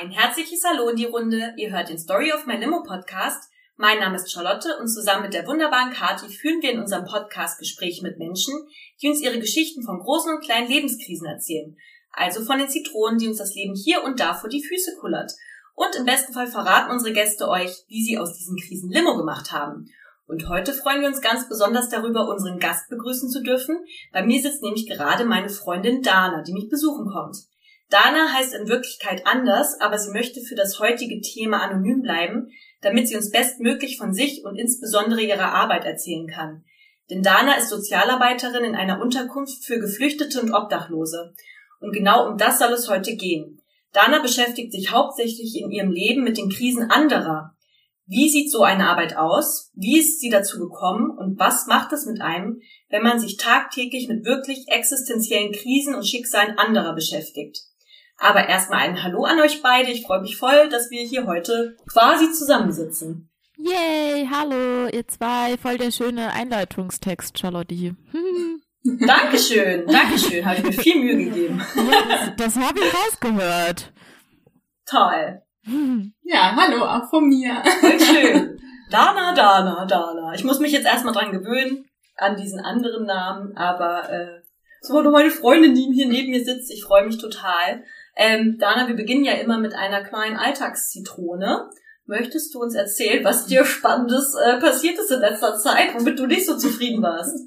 Ein herzliches Hallo in die Runde. Ihr hört den Story of My Limo Podcast. Mein Name ist Charlotte und zusammen mit der wunderbaren Kati führen wir in unserem Podcast Gespräche mit Menschen, die uns ihre Geschichten von großen und kleinen Lebenskrisen erzählen. Also von den Zitronen, die uns das Leben hier und da vor die Füße kullert. Und im besten Fall verraten unsere Gäste euch, wie sie aus diesen Krisen Limo gemacht haben. Und heute freuen wir uns ganz besonders darüber, unseren Gast begrüßen zu dürfen. Bei mir sitzt nämlich gerade meine Freundin Dana, die mich besuchen kommt. Dana heißt in Wirklichkeit anders, aber sie möchte für das heutige Thema anonym bleiben, damit sie uns bestmöglich von sich und insbesondere ihrer Arbeit erzählen kann. Denn Dana ist Sozialarbeiterin in einer Unterkunft für Geflüchtete und Obdachlose. Und genau um das soll es heute gehen. Dana beschäftigt sich hauptsächlich in ihrem Leben mit den Krisen anderer. Wie sieht so eine Arbeit aus? Wie ist sie dazu gekommen? Und was macht es mit einem, wenn man sich tagtäglich mit wirklich existenziellen Krisen und Schicksalen anderer beschäftigt? Aber erstmal ein Hallo an euch beide. Ich freue mich voll, dass wir hier heute quasi zusammensitzen. Yay, hallo, ihr zwei. Voll der schöne Einleitungstext, Charlotte. Dankeschön, Dankeschön. Habe ich mir viel Mühe gegeben. Ja, das, das habe ich rausgehört. Toll. Ja, hallo, auch von mir. Voll schön. Dana, Dana, Dana. Ich muss mich jetzt erstmal dran gewöhnen, an diesen anderen Namen, aber äh, so meine Freundin, die hier neben mir sitzt. Ich freue mich total. Ähm, Dana, wir beginnen ja immer mit einer kleinen Alltagszitrone. Möchtest du uns erzählen, was dir Spannendes äh, passiert ist in letzter Zeit, womit du nicht so zufrieden warst?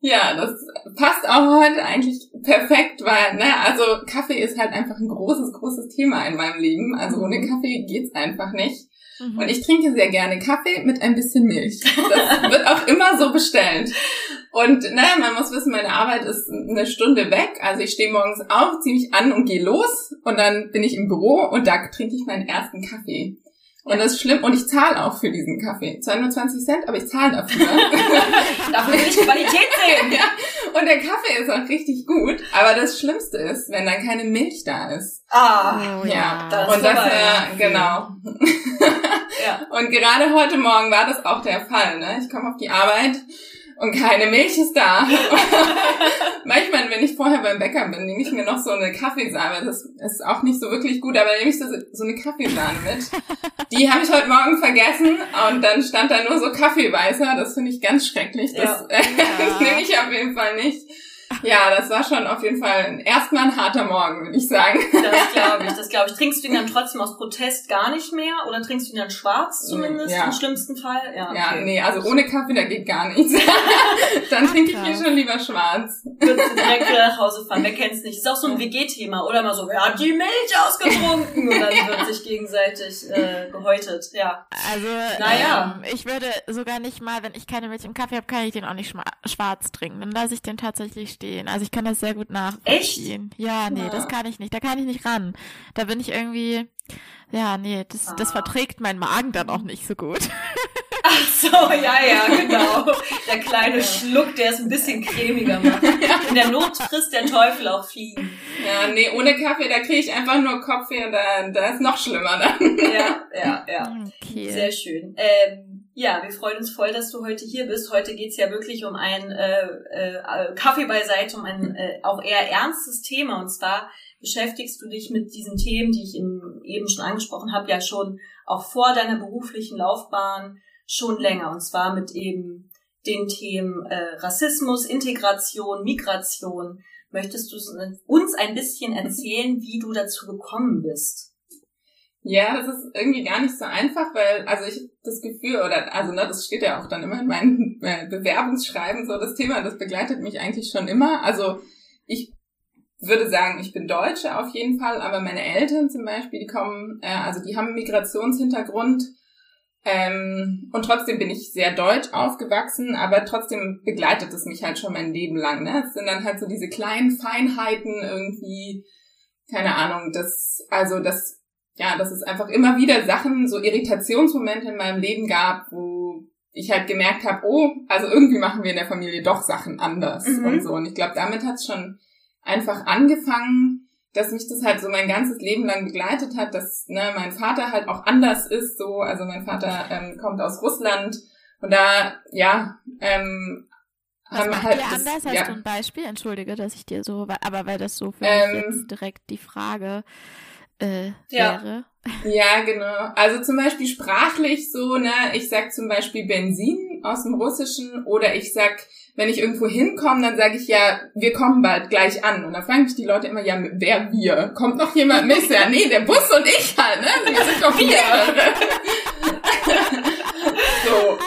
Ja, das passt auch heute eigentlich perfekt, weil, ne, also Kaffee ist halt einfach ein großes, großes Thema in meinem Leben. Also ohne mhm. Kaffee geht's einfach nicht. Mhm. Und ich trinke sehr gerne Kaffee mit ein bisschen Milch. Das wird auch immer so bestellt. Und ne, man muss wissen, meine Arbeit ist eine Stunde weg. Also ich stehe morgens auf, ziehe mich an und gehe los. Und dann bin ich im Büro und da trinke ich meinen ersten Kaffee. Und das ist schlimm. Und ich zahle auch für diesen Kaffee. Zwar nur 20 Cent, aber ich zahle dafür. dafür will ich Qualität sehen. ja. Und der Kaffee ist auch richtig gut. Aber das Schlimmste ist, wenn dann keine Milch da ist. Ah, oh, ja. Das und das, äh, genau. ja. Und gerade heute Morgen war das auch der Fall. Ne? Ich komme auf die Arbeit und keine Milch ist da. Manchmal, wenn ich vorher beim Bäcker bin, nehme ich mir noch so eine Kaffeesahne. Das ist auch nicht so wirklich gut, aber nehme ich so, so eine Kaffeesahne mit. Die habe ich heute Morgen vergessen und dann stand da nur so Kaffeeweißer. Das finde ich ganz schrecklich. Das ja. ja. nehme ich auf jeden Fall nicht. Ja, das war schon auf jeden Fall erstmal ein harter Morgen, würde ich sagen. Das glaube ich, das glaube ich. Trinkst du ihn dann trotzdem aus Protest gar nicht mehr oder trinkst du ihn dann schwarz zumindest ja. im schlimmsten Fall? Ja, okay. ja, nee, also ohne Kaffee, da geht gar nichts. dann trinke ich ihn schon lieber schwarz. Würdest du direkt wieder nach Hause fahren, wer kennt's nicht? Ist auch so ein WG-Thema oder mal so, wer hat die Milch ausgetrunken? Und dann wird sich gegenseitig äh, gehäutet, ja. Also, naja. Ähm, ich würde sogar nicht mal, wenn ich keine Milch im Kaffee habe, kann ich den auch nicht schwarz trinken. Dann lasse ich den tatsächlich stehen verstehen. Also ich kann das sehr gut nachvollziehen. Echt? Ja, nee, ja. das kann ich nicht. Da kann ich nicht ran. Da bin ich irgendwie, ja, nee, das, ah. das verträgt mein Magen dann auch nicht so gut. Ach so, ja, ja, genau. Der kleine Schluck, der es ein bisschen cremiger macht. In der Not frisst der Teufel auch Fliegen. Ja, nee, ohne Kaffee, da kriege ich einfach nur Kopfweh und da, da ist noch schlimmer dann. Ja, ja, ja. Okay. Sehr schön. Ähm, ja, wir freuen uns voll, dass du heute hier bist. Heute geht's ja wirklich um ein äh, äh, Kaffee beiseite, um ein äh, auch eher ernstes Thema. Und zwar beschäftigst du dich mit diesen Themen, die ich in, eben schon angesprochen habe, ja schon auch vor deiner beruflichen Laufbahn schon länger. Und zwar mit eben den Themen äh, Rassismus, Integration, Migration. Möchtest du uns ein bisschen erzählen, wie du dazu gekommen bist? Ja, das ist irgendwie gar nicht so einfach, weil, also ich das Gefühl, oder, also, ne, das steht ja auch dann immer in meinen äh, Bewerbungsschreiben, so das Thema, das begleitet mich eigentlich schon immer. Also, ich würde sagen, ich bin Deutsche auf jeden Fall, aber meine Eltern zum Beispiel, die kommen, äh, also die haben einen Migrationshintergrund, ähm, und trotzdem bin ich sehr deutsch aufgewachsen, aber trotzdem begleitet es mich halt schon mein Leben lang. Ne? Es sind dann halt so diese kleinen Feinheiten irgendwie, keine Ahnung, das, also das ja, dass es einfach immer wieder Sachen, so Irritationsmomente in meinem Leben gab, wo ich halt gemerkt habe, oh, also irgendwie machen wir in der Familie doch Sachen anders mhm. und so. Und ich glaube, damit hat es schon einfach angefangen, dass mich das halt so mein ganzes Leben lang begleitet hat, dass ne, mein Vater halt auch anders ist, so, also mein Vater ähm, kommt aus Russland und da, ja, ähm, was haben halt das, anders? Hast ja. du ein Beispiel? Entschuldige, dass ich dir so, aber weil das so für ähm, mich jetzt direkt die Frage äh, ja. wäre. Ja, genau. Also zum Beispiel sprachlich so, ne, ich sag zum Beispiel Benzin aus dem Russischen oder ich sag, wenn ich irgendwo hinkomme, dann sage ich ja, wir kommen bald gleich an. Und dann fragen mich die Leute immer, ja, wer wir? Kommt noch jemand mit? Ja, nee, der Bus und ich halt, ne? Wir sind doch wir. so.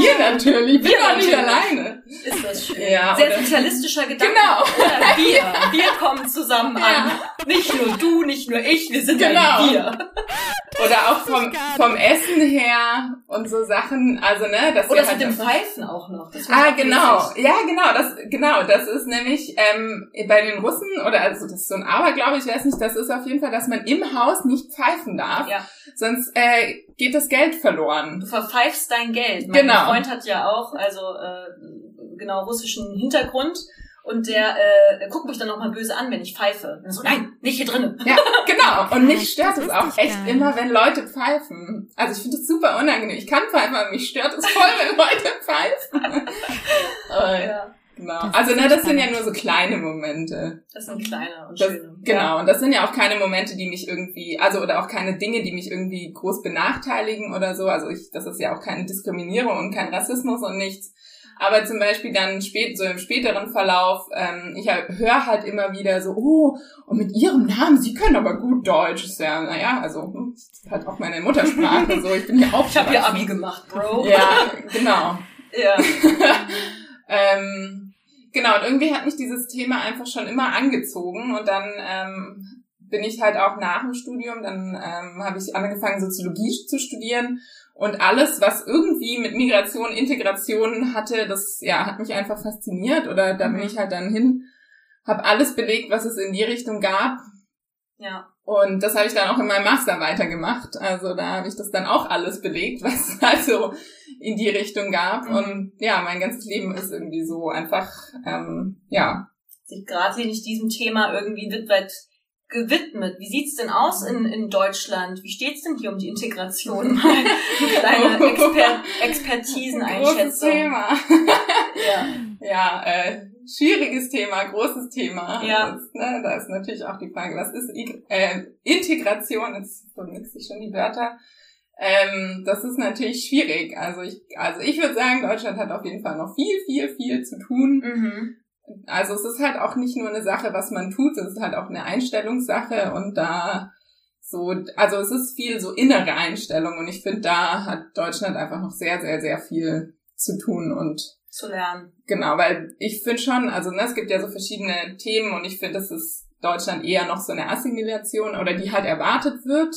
Wir natürlich, wir doch nicht alleine. Ist das schön. Ja, Sehr sozialistischer Gedanke. Genau. Oder wir. Wir kommen zusammen ja. an. Nicht nur du, nicht nur ich, wir sind genau. ein Wir. Oder auch vom, vom Essen her und so Sachen, also ne, das Oder halt mit dem Pfeifen auch noch. ah, genau. Wichtig. Ja, genau, das genau, das ist nämlich ähm, bei den Russen oder also das ist so ein Aberglaube, ich weiß nicht, das ist auf jeden Fall, dass man im Haus nicht pfeifen darf, ja. sonst äh, geht das Geld verloren. Du verpfeifst dein Geld. Mein genau. Freund hat ja auch also äh, genau russischen Hintergrund und der äh, guckt mich dann nochmal böse an, wenn ich pfeife. Und so, nein, nicht hier drinnen. Ja, genau. Und mich stört es auch echt geil. immer, wenn Leute pfeifen. Also ich finde es super unangenehm. Ich kann pfeifen, aber mich stört es voll, wenn Leute pfeifen. äh, ja. Genau. also ne, das sind ja nur so kleine Momente. Das sind kleine und das, schöne. Genau. Ja. Und das sind ja auch keine Momente, die mich irgendwie, also oder auch keine Dinge, die mich irgendwie groß benachteiligen oder so. Also ich, das ist ja auch keine Diskriminierung und kein Rassismus und nichts. Aber zum Beispiel dann spät, so im späteren Verlauf, ähm, ich höre halt immer wieder so, oh, und mit ihrem Namen, sie können aber gut Deutsch. Ist ja, naja, also hm, ist halt auch meine Muttersprache. so, ich bin hier auch. Ich habe hier Abi gemacht, Bro. Ja, genau. ja. ähm, genau, und irgendwie hat mich dieses Thema einfach schon immer angezogen und dann ähm, bin ich halt auch nach dem Studium, dann ähm, habe ich angefangen, Soziologie zu studieren und alles, was irgendwie mit Migration, Integration hatte, das ja hat mich einfach fasziniert. Oder da bin mhm. ich halt dann hin, habe alles belegt, was es in die Richtung gab. Ja. Und das habe ich dann auch in meinem Master weitergemacht. Also da habe ich das dann auch alles belegt, was es also in die Richtung gab. Mhm. Und ja, mein ganzes Leben ist irgendwie so einfach, ähm, ja. Sich gerade nicht diesem Thema irgendwie widmet, gewidmet. Wie sieht's denn aus in, in Deutschland? Wie steht's denn hier um die Integration? Mal kleine Exper Expertiseneinschätzung. Großes Thema. ja, ja äh, schwieriges Thema, großes Thema. Ja. Das, ne, da ist natürlich auch die Frage, was ist äh, Integration? Jetzt vermisse ich schon die Wörter. Ähm, das ist natürlich schwierig. Also ich, also ich würde sagen, Deutschland hat auf jeden Fall noch viel, viel, viel zu tun. Mhm also es ist halt auch nicht nur eine Sache, was man tut, es ist halt auch eine Einstellungssache und da so, also es ist viel so innere Einstellung und ich finde, da hat Deutschland einfach noch sehr, sehr, sehr viel zu tun und zu lernen. Genau, weil ich finde schon, also ne, es gibt ja so verschiedene Themen und ich finde, das ist Deutschland eher noch so eine Assimilation oder die halt erwartet wird.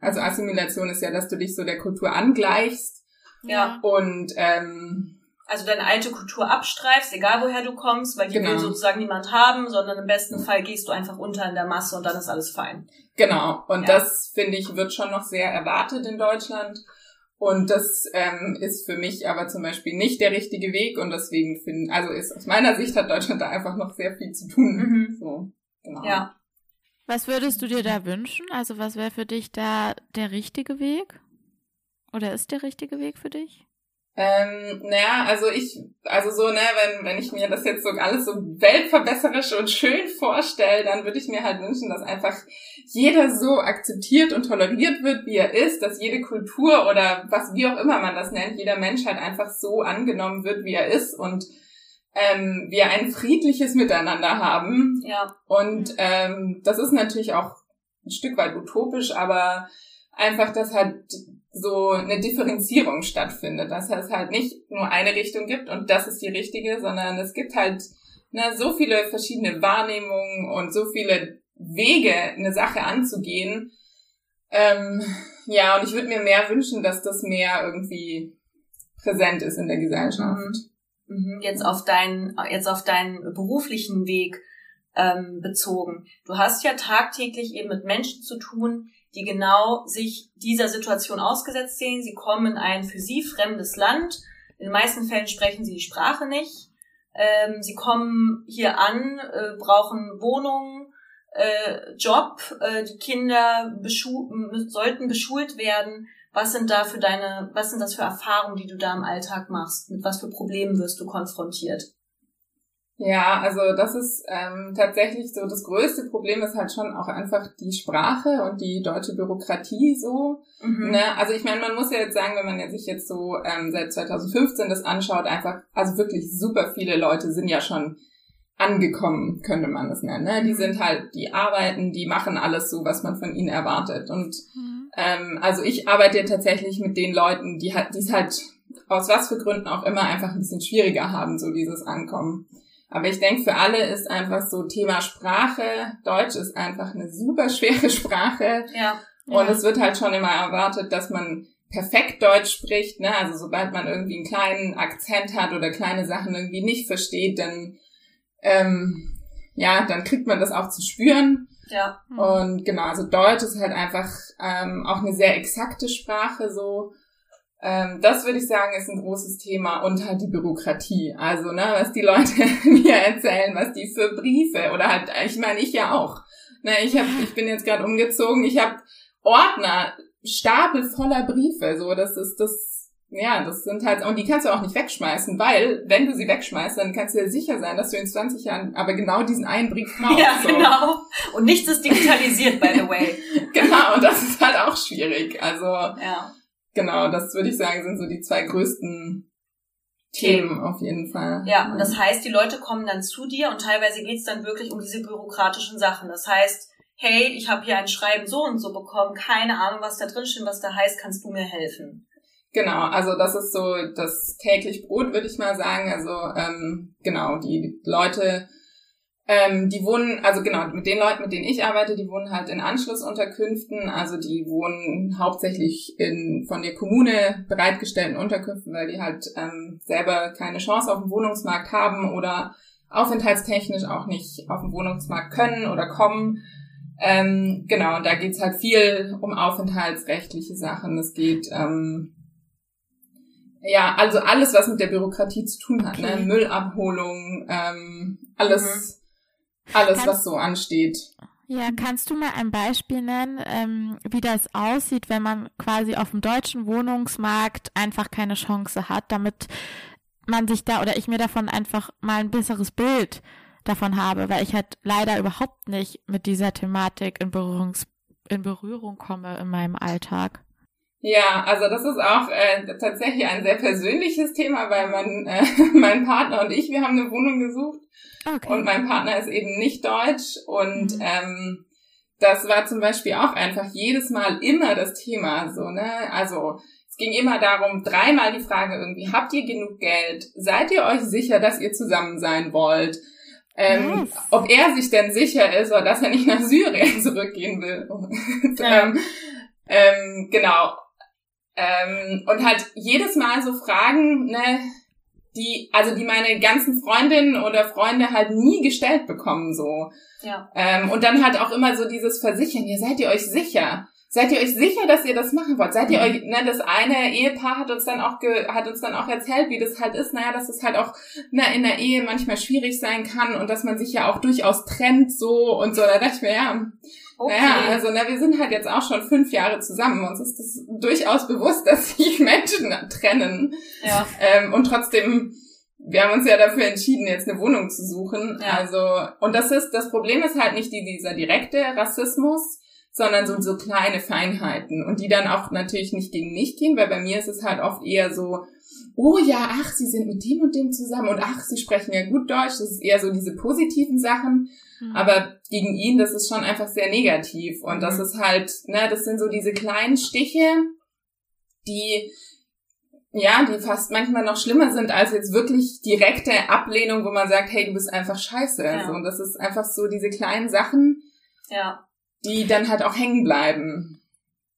Also Assimilation ist ja, dass du dich so der Kultur angleichst. Ja. Und ähm, also deine alte Kultur abstreifst, egal woher du kommst, weil die genau. will sozusagen niemand haben, sondern im besten Fall gehst du einfach unter in der Masse und dann ist alles fein. Genau. Und ja. das, finde ich, wird schon noch sehr erwartet in Deutschland. Und das ähm, ist für mich aber zum Beispiel nicht der richtige Weg und deswegen finde, also ist aus meiner Sicht hat Deutschland da einfach noch sehr viel zu tun. Mhm. So, genau. Ja. Was würdest du dir da wünschen? Also was wäre für dich da der richtige Weg? Oder ist der richtige Weg für dich? Ähm, naja, also ich, also so, ne, wenn, wenn ich mir das jetzt so alles so weltverbesserisch und schön vorstelle, dann würde ich mir halt wünschen, dass einfach jeder so akzeptiert und toleriert wird, wie er ist, dass jede Kultur oder was, wie auch immer man das nennt, jeder Mensch halt einfach so angenommen wird, wie er ist und ähm, wir ein friedliches Miteinander haben. Ja. Und ähm, das ist natürlich auch ein Stück weit utopisch, aber einfach, dass halt so eine Differenzierung stattfindet, dass es halt nicht nur eine Richtung gibt und das ist die richtige, sondern es gibt halt ne, so viele verschiedene Wahrnehmungen und so viele Wege, eine Sache anzugehen. Ähm, ja, und ich würde mir mehr wünschen, dass das mehr irgendwie präsent ist in der Gesellschaft. Mhm. Jetzt auf deinen, jetzt auf deinen beruflichen Weg ähm, bezogen. Du hast ja tagtäglich eben mit Menschen zu tun, die genau sich dieser Situation ausgesetzt sehen. Sie kommen in ein für sie fremdes Land. In den meisten Fällen sprechen sie die Sprache nicht. Ähm, sie kommen hier an, äh, brauchen Wohnung, äh, Job. Äh, die Kinder beschu sollten beschult werden. Was sind da für deine, was sind das für Erfahrungen, die du da im Alltag machst? Mit was für Problemen wirst du konfrontiert? Ja, also das ist ähm, tatsächlich so, das größte Problem ist halt schon auch einfach die Sprache und die deutsche Bürokratie so. Mhm. Ne? Also ich meine, man muss ja jetzt sagen, wenn man sich jetzt so ähm, seit 2015 das anschaut, einfach, also wirklich super viele Leute sind ja schon angekommen, könnte man es nennen. Ne? Die mhm. sind halt, die arbeiten, die machen alles so, was man von ihnen erwartet. Und mhm. ähm, also ich arbeite tatsächlich mit den Leuten, die halt, die es halt aus was für Gründen auch immer einfach ein bisschen schwieriger haben, so dieses Ankommen. Aber ich denke, für alle ist einfach so Thema Sprache, Deutsch ist einfach eine super schwere Sprache. Ja. Und ja. es wird halt schon immer erwartet, dass man perfekt Deutsch spricht, ne? Also sobald man irgendwie einen kleinen Akzent hat oder kleine Sachen irgendwie nicht versteht, dann ähm, ja, dann kriegt man das auch zu spüren. Ja. Mhm. Und genau, also Deutsch ist halt einfach ähm, auch eine sehr exakte Sprache so. Ähm, das würde ich sagen, ist ein großes Thema und halt die Bürokratie. Also, ne, was die Leute mir erzählen, was die für Briefe oder halt, ich meine, ich ja auch. Ne, ich hab, ich bin jetzt gerade umgezogen, ich habe Ordner, Stapel voller Briefe. So, das ist das ja, das sind halt, und die kannst du auch nicht wegschmeißen, weil, wenn du sie wegschmeißt, dann kannst du dir sicher sein, dass du in 20 Jahren aber genau diesen einen Brief brauchst. Ja, so. genau. Und nichts ist digitalisiert, by the way. genau, und das ist halt auch schwierig. Also, ja. Genau, das würde ich sagen, sind so die zwei größten Themen auf jeden Fall. Ja, und das heißt, die Leute kommen dann zu dir und teilweise geht's dann wirklich um diese bürokratischen Sachen. Das heißt, hey, ich habe hier ein Schreiben so und so bekommen, keine Ahnung, was da drin steht, was da heißt, kannst du mir helfen? Genau, also das ist so das täglich Brot, würde ich mal sagen. Also ähm, genau, die Leute, ähm, die wohnen, also genau, mit den Leuten, mit denen ich arbeite, die wohnen halt in Anschlussunterkünften. Also die wohnen hauptsächlich in von der Kommune bereitgestellten Unterkünften, weil die halt ähm, selber keine Chance auf den Wohnungsmarkt haben oder aufenthaltstechnisch auch nicht auf den Wohnungsmarkt können oder kommen. Ähm, genau, und da geht's halt viel um aufenthaltsrechtliche Sachen. Es geht ähm, ja, also alles, was mit der Bürokratie zu tun hat, ne? okay. ne? Müllabholung, ähm, alles, mhm. Alles, kannst, was so ansteht. Ja, kannst du mal ein Beispiel nennen, ähm, wie das aussieht, wenn man quasi auf dem deutschen Wohnungsmarkt einfach keine Chance hat, damit man sich da oder ich mir davon einfach mal ein besseres Bild davon habe, weil ich halt leider überhaupt nicht mit dieser Thematik in, Berührungs in Berührung komme in meinem Alltag. Ja, also das ist auch äh, tatsächlich ein sehr persönliches Thema, weil mein, äh, mein Partner und ich, wir haben eine Wohnung gesucht okay. und mein Partner ist eben nicht deutsch und mhm. ähm, das war zum Beispiel auch einfach jedes Mal immer das Thema, so ne, also es ging immer darum, dreimal die Frage irgendwie, habt ihr genug Geld? Seid ihr euch sicher, dass ihr zusammen sein wollt? Ähm, yes. Ob er sich denn sicher ist oder dass er nicht nach Syrien zurückgehen will. Ja. ähm, ähm, genau. Ähm, und halt jedes Mal so Fragen, ne, die, also die meine ganzen Freundinnen oder Freunde halt nie gestellt bekommen, so. Ja. Ähm, und dann halt auch immer so dieses Versichern, ja, seid ihr euch sicher? Seid ihr euch sicher, dass ihr das machen wollt? Seid ihr mhm. euch, ne, das eine Ehepaar hat uns dann auch ge, hat uns dann auch erzählt, wie das halt ist, naja, dass es halt auch ne, in der Ehe manchmal schwierig sein kann und dass man sich ja auch durchaus trennt so und so. Da dachte ich mir, ja, Okay. Naja, also na, wir sind halt jetzt auch schon fünf Jahre zusammen. Uns ist das durchaus bewusst, dass sich Menschen trennen. Ja. Ähm, und trotzdem, wir haben uns ja dafür entschieden, jetzt eine Wohnung zu suchen. Ja. Also, und das ist, das Problem ist halt nicht die, dieser direkte Rassismus, sondern so, so kleine Feinheiten. Und die dann auch natürlich nicht gegen mich gehen, weil bei mir ist es halt oft eher so, oh ja, ach, sie sind mit dem und dem zusammen und ach, sie sprechen ja gut Deutsch. Das ist eher so diese positiven Sachen. Mhm. Aber gegen ihn, das ist schon einfach sehr negativ. Und mhm. das ist halt, ne, das sind so diese kleinen Stiche, die, ja, die fast manchmal noch schlimmer sind als jetzt wirklich direkte Ablehnung, wo man sagt, hey, du bist einfach scheiße. Ja. So, und das ist einfach so diese kleinen Sachen, ja. Die dann halt auch hängen bleiben.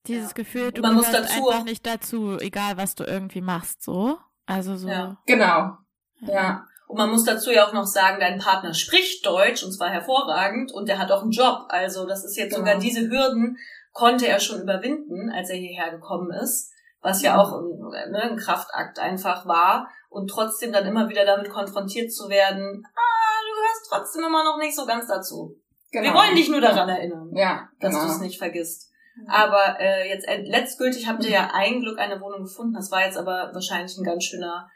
Dieses ja. Gefühl, du man muss dazu einfach nicht dazu, egal was du irgendwie machst, so. Also so. Ja. Genau. Ja. Und man muss dazu ja auch noch sagen, dein Partner spricht Deutsch und zwar hervorragend und der hat auch einen Job. Also das ist jetzt genau. sogar diese Hürden konnte er schon überwinden, als er hierher gekommen ist, was ja auch ein, ne, ein Kraftakt einfach war und trotzdem dann immer wieder damit konfrontiert zu werden, ah, du gehörst trotzdem immer noch nicht so ganz dazu. Genau. Wir wollen dich nur daran erinnern, ja, dass genau. du es nicht vergisst. Aber äh, jetzt letztgültig habt ihr ja ein Glück eine Wohnung gefunden. Das war jetzt aber wahrscheinlich ein ganz schöner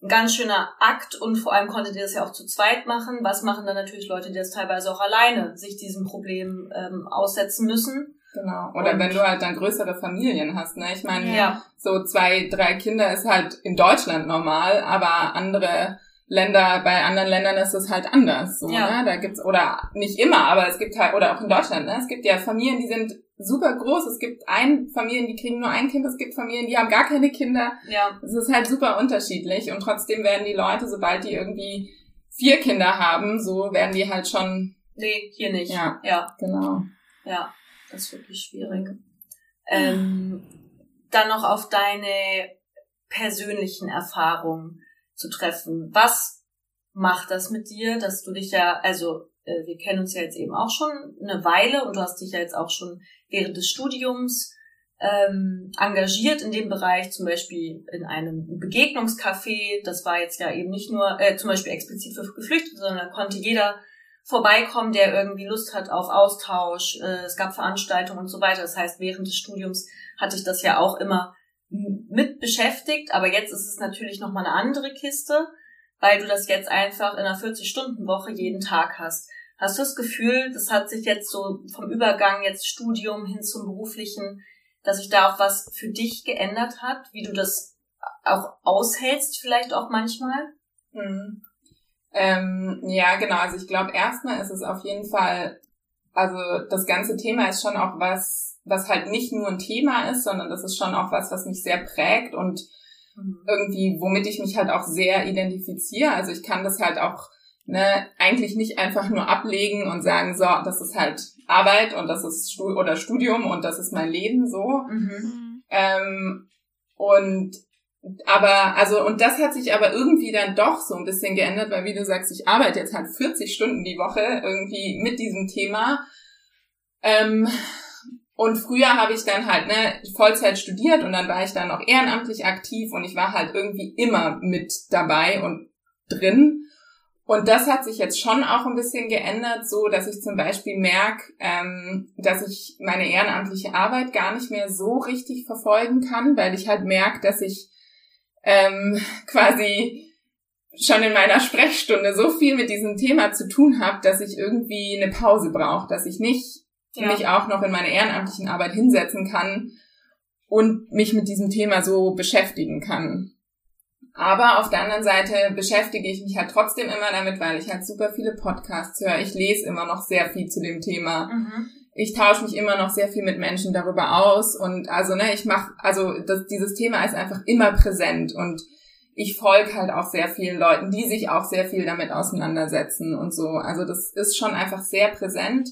ein ganz schöner Akt und vor allem konntet ihr das ja auch zu zweit machen. Was machen dann natürlich Leute, die das teilweise auch alleine sich diesem Problem ähm, aussetzen müssen? Genau. Oder und wenn du halt dann größere Familien hast, ne? Ich meine, ja. so zwei, drei Kinder ist halt in Deutschland normal, aber andere Länder, bei anderen Ländern ist es halt anders. So, ja. ne? Da gibt's, oder nicht immer, aber es gibt halt, oder auch in Deutschland, ne? Es gibt ja Familien, die sind super groß. Es gibt ein Familien, die kriegen nur ein Kind, es gibt Familien, die haben gar keine Kinder. Ja. Es ist halt super unterschiedlich und trotzdem werden die Leute, sobald die irgendwie vier Kinder haben, so werden die halt schon. Nee, hier nicht. Ja. Ja. Genau. Ja, das ist wirklich schwierig. Ähm, dann noch auf deine persönlichen Erfahrungen zu treffen. Was macht das mit dir, dass du dich ja, also äh, wir kennen uns ja jetzt eben auch schon eine Weile und du hast dich ja jetzt auch schon während des Studiums ähm, engagiert in dem Bereich, zum Beispiel in einem Begegnungscafé. Das war jetzt ja eben nicht nur äh, zum Beispiel explizit für Geflüchtete, sondern konnte jeder vorbeikommen, der irgendwie Lust hat auf Austausch. Äh, es gab Veranstaltungen und so weiter. Das heißt, während des Studiums hatte ich das ja auch immer mit beschäftigt, aber jetzt ist es natürlich nochmal eine andere Kiste, weil du das jetzt einfach in einer 40-Stunden-Woche jeden Tag hast. Hast du das Gefühl, das hat sich jetzt so vom Übergang jetzt Studium hin zum beruflichen, dass sich da auch was für dich geändert hat, wie du das auch aushältst vielleicht auch manchmal? Mhm. Ähm, ja, genau. Also ich glaube, erstmal ist es auf jeden Fall, also das ganze Thema ist schon auch was, was halt nicht nur ein Thema ist, sondern das ist schon auch was, was mich sehr prägt und mhm. irgendwie, womit ich mich halt auch sehr identifiziere. Also ich kann das halt auch ne, eigentlich nicht einfach nur ablegen und sagen, so, das ist halt Arbeit und das ist Stu oder Studium und das ist mein Leben so. Mhm. Ähm, und aber, also, und das hat sich aber irgendwie dann doch so ein bisschen geändert, weil wie du sagst, ich arbeite jetzt halt 40 Stunden die Woche irgendwie mit diesem Thema. Ähm, und früher habe ich dann halt ne, Vollzeit studiert und dann war ich dann noch ehrenamtlich aktiv und ich war halt irgendwie immer mit dabei und drin. Und das hat sich jetzt schon auch ein bisschen geändert, so dass ich zum Beispiel merke, ähm, dass ich meine ehrenamtliche Arbeit gar nicht mehr so richtig verfolgen kann, weil ich halt merke, dass ich ähm, quasi schon in meiner Sprechstunde so viel mit diesem Thema zu tun habe, dass ich irgendwie eine Pause brauche, dass ich nicht ja. mich auch noch in meiner ehrenamtlichen Arbeit hinsetzen kann und mich mit diesem Thema so beschäftigen kann. Aber auf der anderen Seite beschäftige ich mich halt trotzdem immer damit, weil ich halt super viele Podcasts höre. Ich lese immer noch sehr viel zu dem Thema. Mhm. Ich tausche mich immer noch sehr viel mit Menschen darüber aus und also ne, ich mache also das, dieses Thema ist einfach immer präsent und ich folge halt auch sehr vielen Leuten, die sich auch sehr viel damit auseinandersetzen und so. Also das ist schon einfach sehr präsent.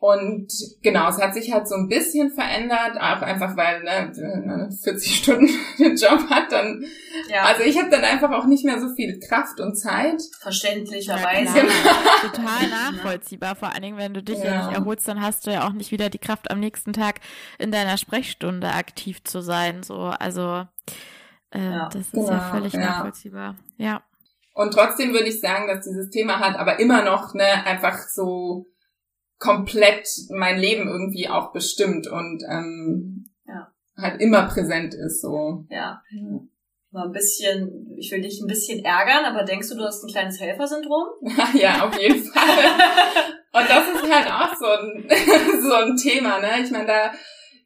Und genau, es hat sich halt so ein bisschen verändert, auch einfach weil ne, wenn man 40 Stunden den Job hat, dann ja. also ich habe dann einfach auch nicht mehr so viel Kraft und Zeit. Verständlicherweise. Ja, genau. Total nachvollziehbar. Vor allen Dingen, wenn du dich ja. ja nicht erholst, dann hast du ja auch nicht wieder die Kraft am nächsten Tag in deiner Sprechstunde aktiv zu sein. So, also äh, ja, das ist genau, ja völlig nachvollziehbar. Ja. Und trotzdem würde ich sagen, dass dieses Thema hat aber immer noch ne einfach so komplett mein Leben irgendwie auch bestimmt und ähm, ja. halt immer präsent ist. So. Ja. Mal ein bisschen, ich will dich ein bisschen ärgern, aber denkst du, du hast ein kleines Helfersyndrom? ja, auf jeden Fall. Und das ist halt auch so ein, so ein Thema, ne? Ich meine, da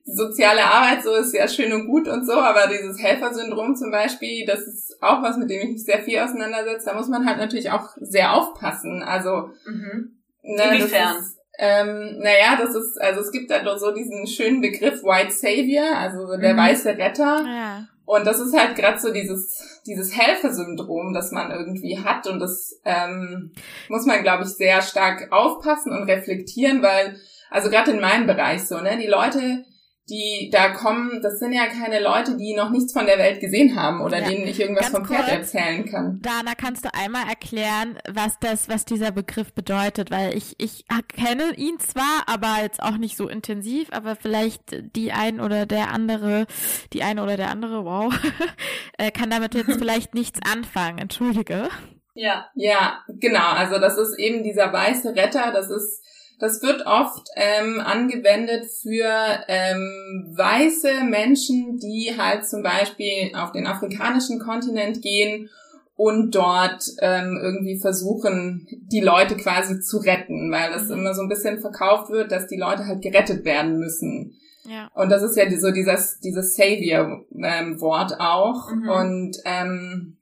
soziale Arbeit so ist ja schön und gut und so, aber dieses Helfersyndrom zum Beispiel, das ist auch was, mit dem ich mich sehr viel auseinandersetze. Da muss man halt natürlich auch sehr aufpassen. Also mhm. ne, Inwiefern? Ist, ähm, naja, das ist, also es gibt da doch so diesen schönen Begriff White Savior, also der mhm. weiße Retter. Ja. Und das ist halt gerade so dieses, dieses Helfersyndrom, das man irgendwie hat. Und das ähm, muss man, glaube ich, sehr stark aufpassen und reflektieren, weil, also gerade in meinem Bereich so, ne, die Leute, die da kommen, das sind ja keine Leute, die noch nichts von der Welt gesehen haben oder ja. denen ich irgendwas Ganz vom Pferd erzählen kann. Dana, kannst du einmal erklären, was das, was dieser Begriff bedeutet? Weil ich, ich kenne ihn zwar, aber jetzt auch nicht so intensiv, aber vielleicht die ein oder der andere, die eine oder der andere, wow, äh, kann damit jetzt vielleicht nichts anfangen. Entschuldige. Ja. Ja, genau. Also das ist eben dieser weiße Retter, das ist das wird oft ähm, angewendet für ähm, weiße Menschen, die halt zum Beispiel auf den afrikanischen Kontinent gehen und dort ähm, irgendwie versuchen, die Leute quasi zu retten, weil das mhm. immer so ein bisschen verkauft wird, dass die Leute halt gerettet werden müssen. Ja. Und das ist ja so dieses, dieses Savior-Wort ähm, auch. Mhm. Und ähm,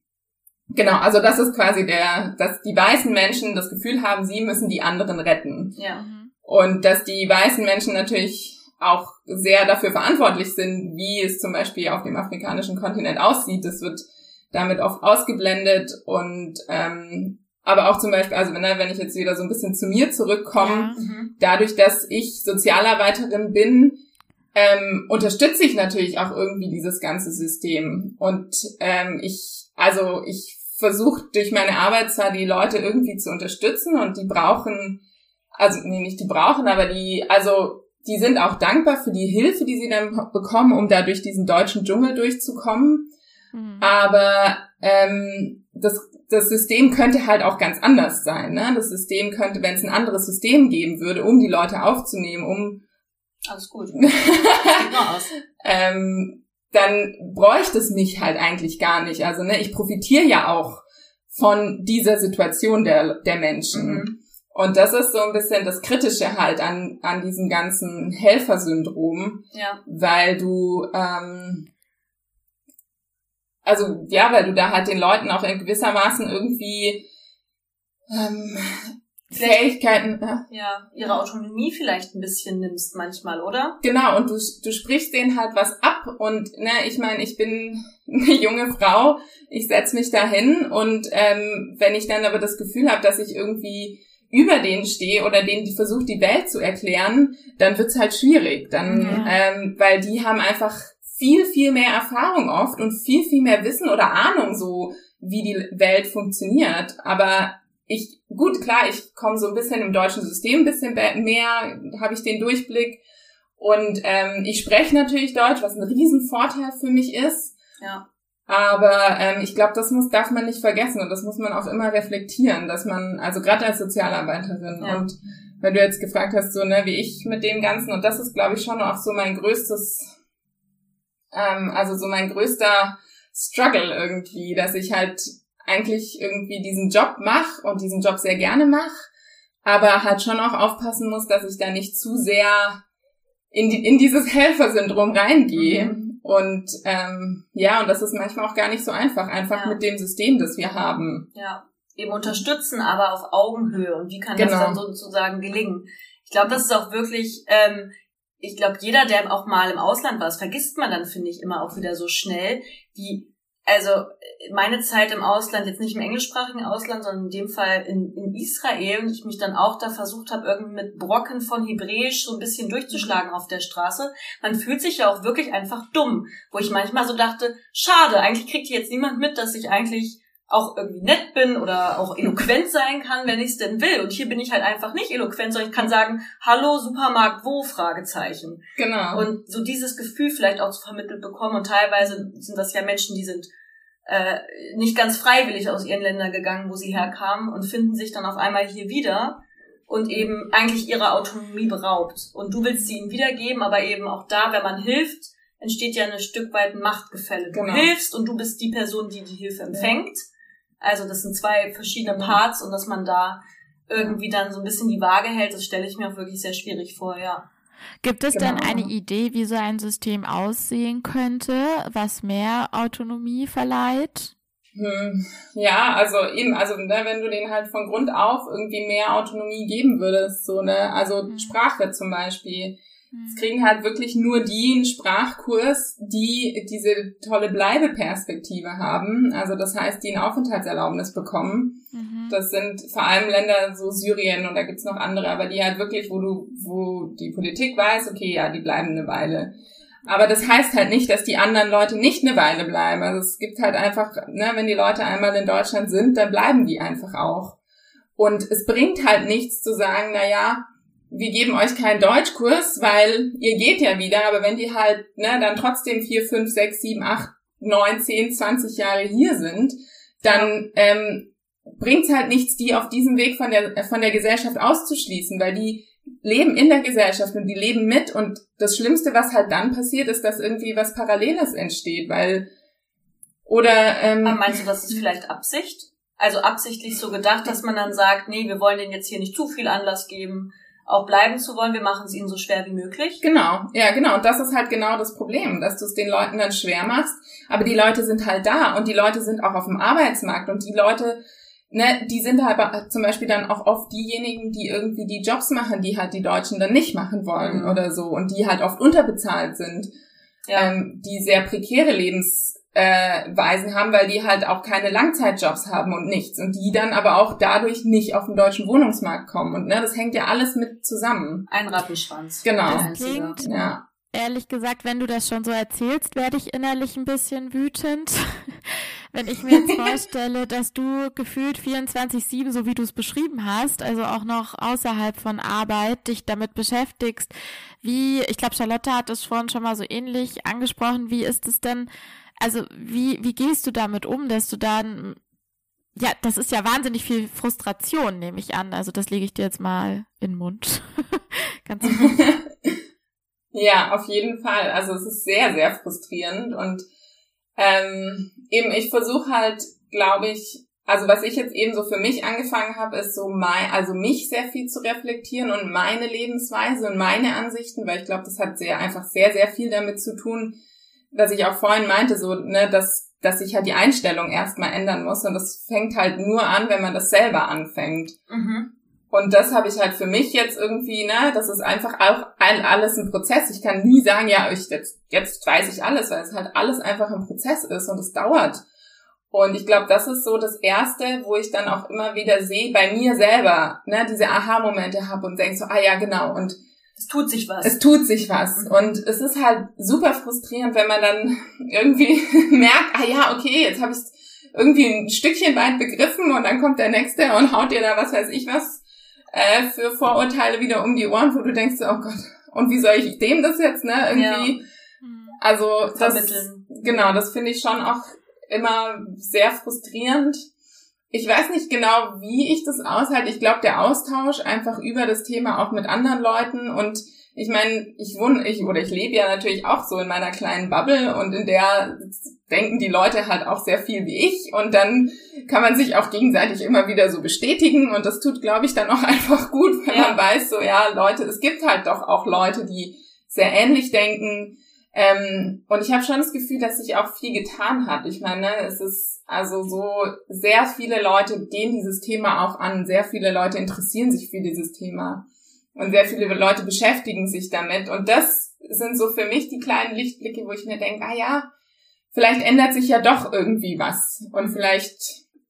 genau, also das ist quasi der, dass die weißen Menschen das Gefühl haben, sie müssen die anderen retten. Ja. Und dass die weißen Menschen natürlich auch sehr dafür verantwortlich sind, wie es zum Beispiel auf dem afrikanischen Kontinent aussieht. Das wird damit oft ausgeblendet und ähm, aber auch zum Beispiel, also wenn, wenn ich jetzt wieder so ein bisschen zu mir zurückkomme, ja. Mhm. dadurch, dass ich Sozialarbeiterin bin, ähm, unterstütze ich natürlich auch irgendwie dieses ganze System. Und ähm, ich, also ich versuche durch meine Arbeit zwar die Leute irgendwie zu unterstützen und die brauchen, also nee, nicht die brauchen, aber die, also die sind auch dankbar für die Hilfe, die sie dann bekommen, um da durch diesen deutschen Dschungel durchzukommen. Mhm. Aber ähm, das, das System könnte halt auch ganz anders sein. Ne? Das System könnte, wenn es ein anderes System geben würde, um die Leute aufzunehmen, um alles gut. Sieht mal aus. ähm, dann bräuchte es mich halt eigentlich gar nicht. Also ne, ich profitiere ja auch von dieser Situation der, der Menschen. Mhm. Und das ist so ein bisschen das Kritische halt an, an diesem ganzen Helfersyndrom, ja. weil du, ähm, also ja, weil du da halt den Leuten auch in gewissermaßen irgendwie ähm, Fähigkeiten. Ja. ja, ihre Autonomie vielleicht ein bisschen nimmst manchmal, oder? Genau, und du, du sprichst denen halt was ab und ne, ich meine, ich bin eine junge Frau, ich setz mich da hin und ähm, wenn ich dann aber das Gefühl habe, dass ich irgendwie über denen stehe oder denen die versucht, die Welt zu erklären, dann wird's halt schwierig. Dann, ja. ähm, weil die haben einfach viel, viel mehr Erfahrung oft und viel, viel mehr Wissen oder Ahnung so, wie die Welt funktioniert. Aber ich, gut, klar, ich komme so ein bisschen im deutschen System ein bisschen mehr, habe ich den Durchblick. Und ähm, ich spreche natürlich Deutsch, was ein Riesenvorteil für mich ist. Ja. Aber ähm, ich glaube, das muss darf man nicht vergessen und das muss man auch immer reflektieren, dass man, also gerade als Sozialarbeiterin ja. und wenn du jetzt gefragt hast, so ne, wie ich mit dem Ganzen, und das ist, glaube ich, schon auch so mein größtes, ähm, also so mein größter Struggle irgendwie, dass ich halt eigentlich irgendwie diesen Job mache und diesen Job sehr gerne mache, aber halt schon auch aufpassen muss, dass ich da nicht zu sehr in, die, in dieses Helfersyndrom reingehe. Mhm. Und ähm, ja, und das ist manchmal auch gar nicht so einfach, einfach ja. mit dem System, das wir haben. Ja, eben unterstützen, aber auf Augenhöhe. Und wie kann genau. das dann sozusagen gelingen? Ich glaube, das ist auch wirklich, ähm, ich glaube, jeder, der auch mal im Ausland war, das vergisst man dann, finde ich, immer auch wieder so schnell, wie also meine Zeit im Ausland, jetzt nicht im englischsprachigen Ausland, sondern in dem Fall in, in Israel und ich mich dann auch da versucht habe, irgendwie mit Brocken von Hebräisch so ein bisschen durchzuschlagen auf der Straße. Man fühlt sich ja auch wirklich einfach dumm, wo ich manchmal so dachte, schade, eigentlich kriegt hier jetzt niemand mit, dass ich eigentlich auch irgendwie nett bin oder auch eloquent sein kann, wenn ich es denn will. Und hier bin ich halt einfach nicht eloquent, sondern ich kann sagen, hallo, Supermarkt, wo? Fragezeichen. Genau. Und so dieses Gefühl vielleicht auch zu vermittelt bekommen. Und teilweise sind das ja Menschen, die sind äh, nicht ganz freiwillig aus ihren Ländern gegangen, wo sie herkamen und finden sich dann auf einmal hier wieder und eben eigentlich ihrer Autonomie beraubt. Und du willst sie ihnen wiedergeben, aber eben auch da, wenn man hilft, entsteht ja ein Stück weit ein Machtgefälle. Du genau. hilfst und du bist die Person, die die Hilfe empfängt. Ja. Also das sind zwei verschiedene Parts und dass man da irgendwie dann so ein bisschen die Waage hält, das stelle ich mir auch wirklich sehr schwierig vor, ja. Gibt es genau. denn eine Idee, wie so ein System aussehen könnte, was mehr Autonomie verleiht? Hm, ja, also eben, also ne, wenn du denen halt von Grund auf irgendwie mehr Autonomie geben würdest, so ne, also mhm. Sprache zum Beispiel. Es kriegen halt wirklich nur die einen Sprachkurs, die diese tolle Bleibeperspektive haben. Also das heißt, die ein Aufenthaltserlaubnis bekommen. Mhm. Das sind vor allem Länder so Syrien und da gibt's noch andere, aber die halt wirklich, wo du, wo die Politik weiß, okay, ja, die bleiben eine Weile. Aber das heißt halt nicht, dass die anderen Leute nicht eine Weile bleiben. Also es gibt halt einfach, ne, wenn die Leute einmal in Deutschland sind, dann bleiben die einfach auch. Und es bringt halt nichts zu sagen, na ja, wir geben euch keinen Deutschkurs, weil ihr geht ja wieder, aber wenn die halt ne, dann trotzdem vier, fünf, sechs, sieben, acht, neun, zehn, zwanzig Jahre hier sind, dann ähm, bringt's halt nichts, die auf diesem Weg von der von der Gesellschaft auszuschließen, weil die leben in der Gesellschaft und die leben mit und das Schlimmste, was halt dann passiert, ist, dass irgendwie was Paralleles entsteht, weil Oder ähm, meinst du, das ist vielleicht Absicht? Also absichtlich so gedacht, dass man dann sagt, nee, wir wollen denen jetzt hier nicht zu viel Anlass geben, auch bleiben zu wollen, wir machen es ihnen so schwer wie möglich. Genau, ja, genau. Und das ist halt genau das Problem, dass du es den Leuten dann schwer machst. Aber die Leute sind halt da und die Leute sind auch auf dem Arbeitsmarkt und die Leute, ne, die sind halt zum Beispiel dann auch oft diejenigen, die irgendwie die Jobs machen, die halt die Deutschen dann nicht machen wollen mhm. oder so und die halt oft unterbezahlt sind, ja. ähm, die sehr prekäre Lebens äh, Weisen haben, weil die halt auch keine Langzeitjobs haben und nichts und die dann aber auch dadurch nicht auf den deutschen Wohnungsmarkt kommen und ne, das hängt ja alles mit zusammen. Ein Rattenschwanz. Genau. Das klingt, ja. Ehrlich gesagt, wenn du das schon so erzählst, werde ich innerlich ein bisschen wütend. wenn ich mir jetzt vorstelle, dass du gefühlt 24-7, so wie du es beschrieben hast, also auch noch außerhalb von Arbeit, dich damit beschäftigst. Wie, ich glaube, Charlotte hat es vorhin schon mal so ähnlich angesprochen, wie ist es denn, also wie, wie gehst du damit um, dass du dann, ja, das ist ja wahnsinnig viel Frustration, nehme ich an. Also das lege ich dir jetzt mal in den Mund. Ganz ja, auf jeden Fall. Also es ist sehr, sehr frustrierend und ähm, eben ich versuche halt, glaube ich, also was ich jetzt eben so für mich angefangen habe, ist so mein, also mich sehr viel zu reflektieren und meine Lebensweise und meine Ansichten, weil ich glaube, das hat sehr einfach sehr, sehr viel damit zu tun, was ich auch vorhin meinte, so, ne, dass, dass sich halt die Einstellung erstmal ändern muss. Und das fängt halt nur an, wenn man das selber anfängt. Mhm. Und das habe ich halt für mich jetzt irgendwie, ne, das ist einfach auch ein, alles ein Prozess. Ich kann nie sagen, ja, ich jetzt, jetzt weiß ich alles, weil es halt alles einfach ein Prozess ist und es dauert. Und ich glaube, das ist so das Erste, wo ich dann auch immer wieder sehe, bei mir selber, ne, diese Aha-Momente habe und denke so, ah ja, genau. Und es tut sich was. Es tut sich was. Und es ist halt super frustrierend, wenn man dann irgendwie merkt, ah ja, okay, jetzt habe ich irgendwie ein Stückchen weit begriffen und dann kommt der Nächste und haut dir da was weiß ich was äh, für Vorurteile wieder um die Ohren, wo du denkst, oh Gott, und wie soll ich dem das jetzt, ne? Irgendwie. Ja. Also das, genau, das finde ich schon auch immer sehr frustrierend ich weiß nicht genau, wie ich das aushalte. Ich glaube, der Austausch einfach über das Thema auch mit anderen Leuten und ich meine, ich wohne, ich oder ich lebe ja natürlich auch so in meiner kleinen Bubble und in der denken die Leute halt auch sehr viel wie ich und dann kann man sich auch gegenseitig immer wieder so bestätigen und das tut, glaube ich, dann auch einfach gut, wenn ja. man weiß, so ja, Leute, es gibt halt doch auch Leute, die sehr ähnlich denken. Ähm, und ich habe schon das Gefühl, dass sich auch viel getan hat. Ich meine, ne, es ist also so sehr viele Leute gehen dieses Thema auch an, sehr viele Leute interessieren sich für dieses Thema und sehr viele Leute beschäftigen sich damit. Und das sind so für mich die kleinen Lichtblicke, wo ich mir denke, ah ja, vielleicht ändert sich ja doch irgendwie was. Und vielleicht,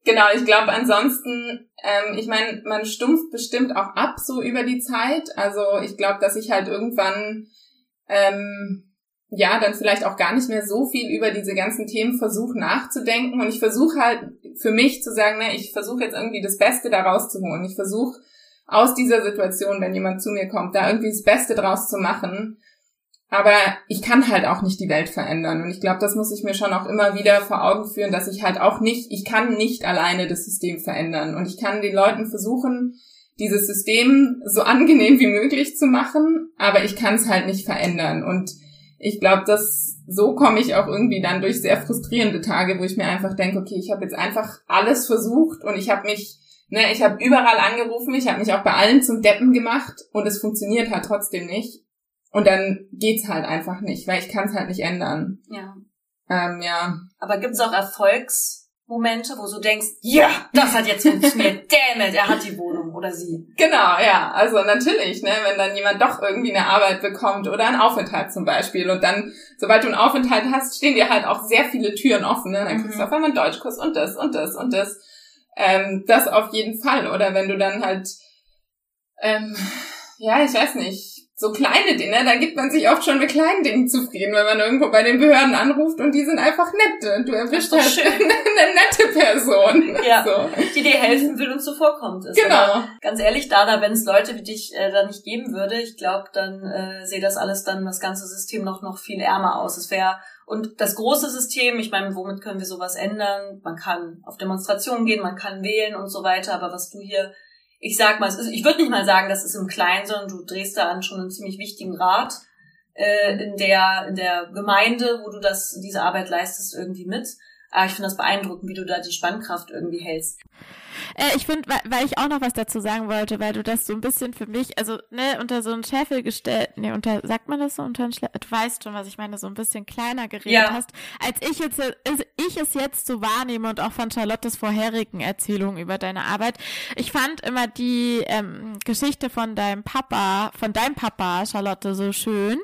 genau, ich glaube ansonsten, ähm, ich meine, man stumpft bestimmt auch ab so über die Zeit. Also ich glaube, dass ich halt irgendwann ähm, ja, dann vielleicht auch gar nicht mehr so viel über diese ganzen Themen versuche nachzudenken. Und ich versuche halt für mich zu sagen, ne, ich versuche jetzt irgendwie das Beste daraus zu holen. Ich versuche aus dieser Situation, wenn jemand zu mir kommt, da irgendwie das Beste draus zu machen. Aber ich kann halt auch nicht die Welt verändern. Und ich glaube, das muss ich mir schon auch immer wieder vor Augen führen, dass ich halt auch nicht, ich kann nicht alleine das System verändern. Und ich kann den Leuten versuchen, dieses System so angenehm wie möglich zu machen, aber ich kann es halt nicht verändern. Und ich glaube, dass so komme ich auch irgendwie dann durch sehr frustrierende Tage, wo ich mir einfach denke, okay, ich habe jetzt einfach alles versucht und ich habe mich, ne, ich habe überall angerufen, ich habe mich auch bei allen zum Deppen gemacht und es funktioniert halt trotzdem nicht. Und dann geht's halt einfach nicht, weil ich kann es halt nicht ändern. Ja. Ähm, ja. Aber gibt es auch Erfolgs Momente, wo du denkst, ja, das hat jetzt funktioniert, damn it, er hat die Wohnung oder sie. Genau, ja, also natürlich, ne, wenn dann jemand doch irgendwie eine Arbeit bekommt oder einen Aufenthalt zum Beispiel und dann, sobald du einen Aufenthalt hast, stehen dir halt auch sehr viele Türen offen, ne, dann kriegst mhm. du auf einmal einen Deutschkurs und das und das und das, ähm, das auf jeden Fall oder wenn du dann halt, ähm, ja, ich weiß nicht, so kleine Dinge, da gibt man sich oft schon mit kleinen Dingen zufrieden, wenn man irgendwo bei den Behörden anruft und die sind einfach nett. Du erwischst halt schön. eine nette Person. Ja, so. die dir helfen will und zuvorkommt. Ist. Genau. Aber ganz ehrlich, Dada, wenn es Leute wie dich äh, da nicht geben würde, ich glaube, dann äh, sehe das alles dann, das ganze System noch, noch viel ärmer aus. Es wäre und das große System, ich meine, womit können wir sowas ändern? Man kann auf Demonstrationen gehen, man kann wählen und so weiter, aber was du hier ich sag mal, ist, ich würde nicht mal sagen, das ist im Kleinen, sondern du drehst da an schon einen ziemlich wichtigen Rat äh, in der in der Gemeinde, wo du das diese Arbeit leistest, irgendwie mit. ah, ich finde das beeindruckend, wie du da die Spannkraft irgendwie hältst. Äh, ich finde, weil, weil ich auch noch was dazu sagen wollte, weil du das so ein bisschen für mich, also ne, unter so einen Scheffel gestellt, ne, unter, sagt man das so, unter einen Scheffel, du weißt schon, was ich meine, so ein bisschen kleiner geredet ja. hast, als ich jetzt, als ich es jetzt so wahrnehme und auch von Charlottes vorherigen Erzählungen über deine Arbeit. Ich fand immer die ähm, Geschichte von deinem Papa, von deinem Papa, Charlotte, so schön,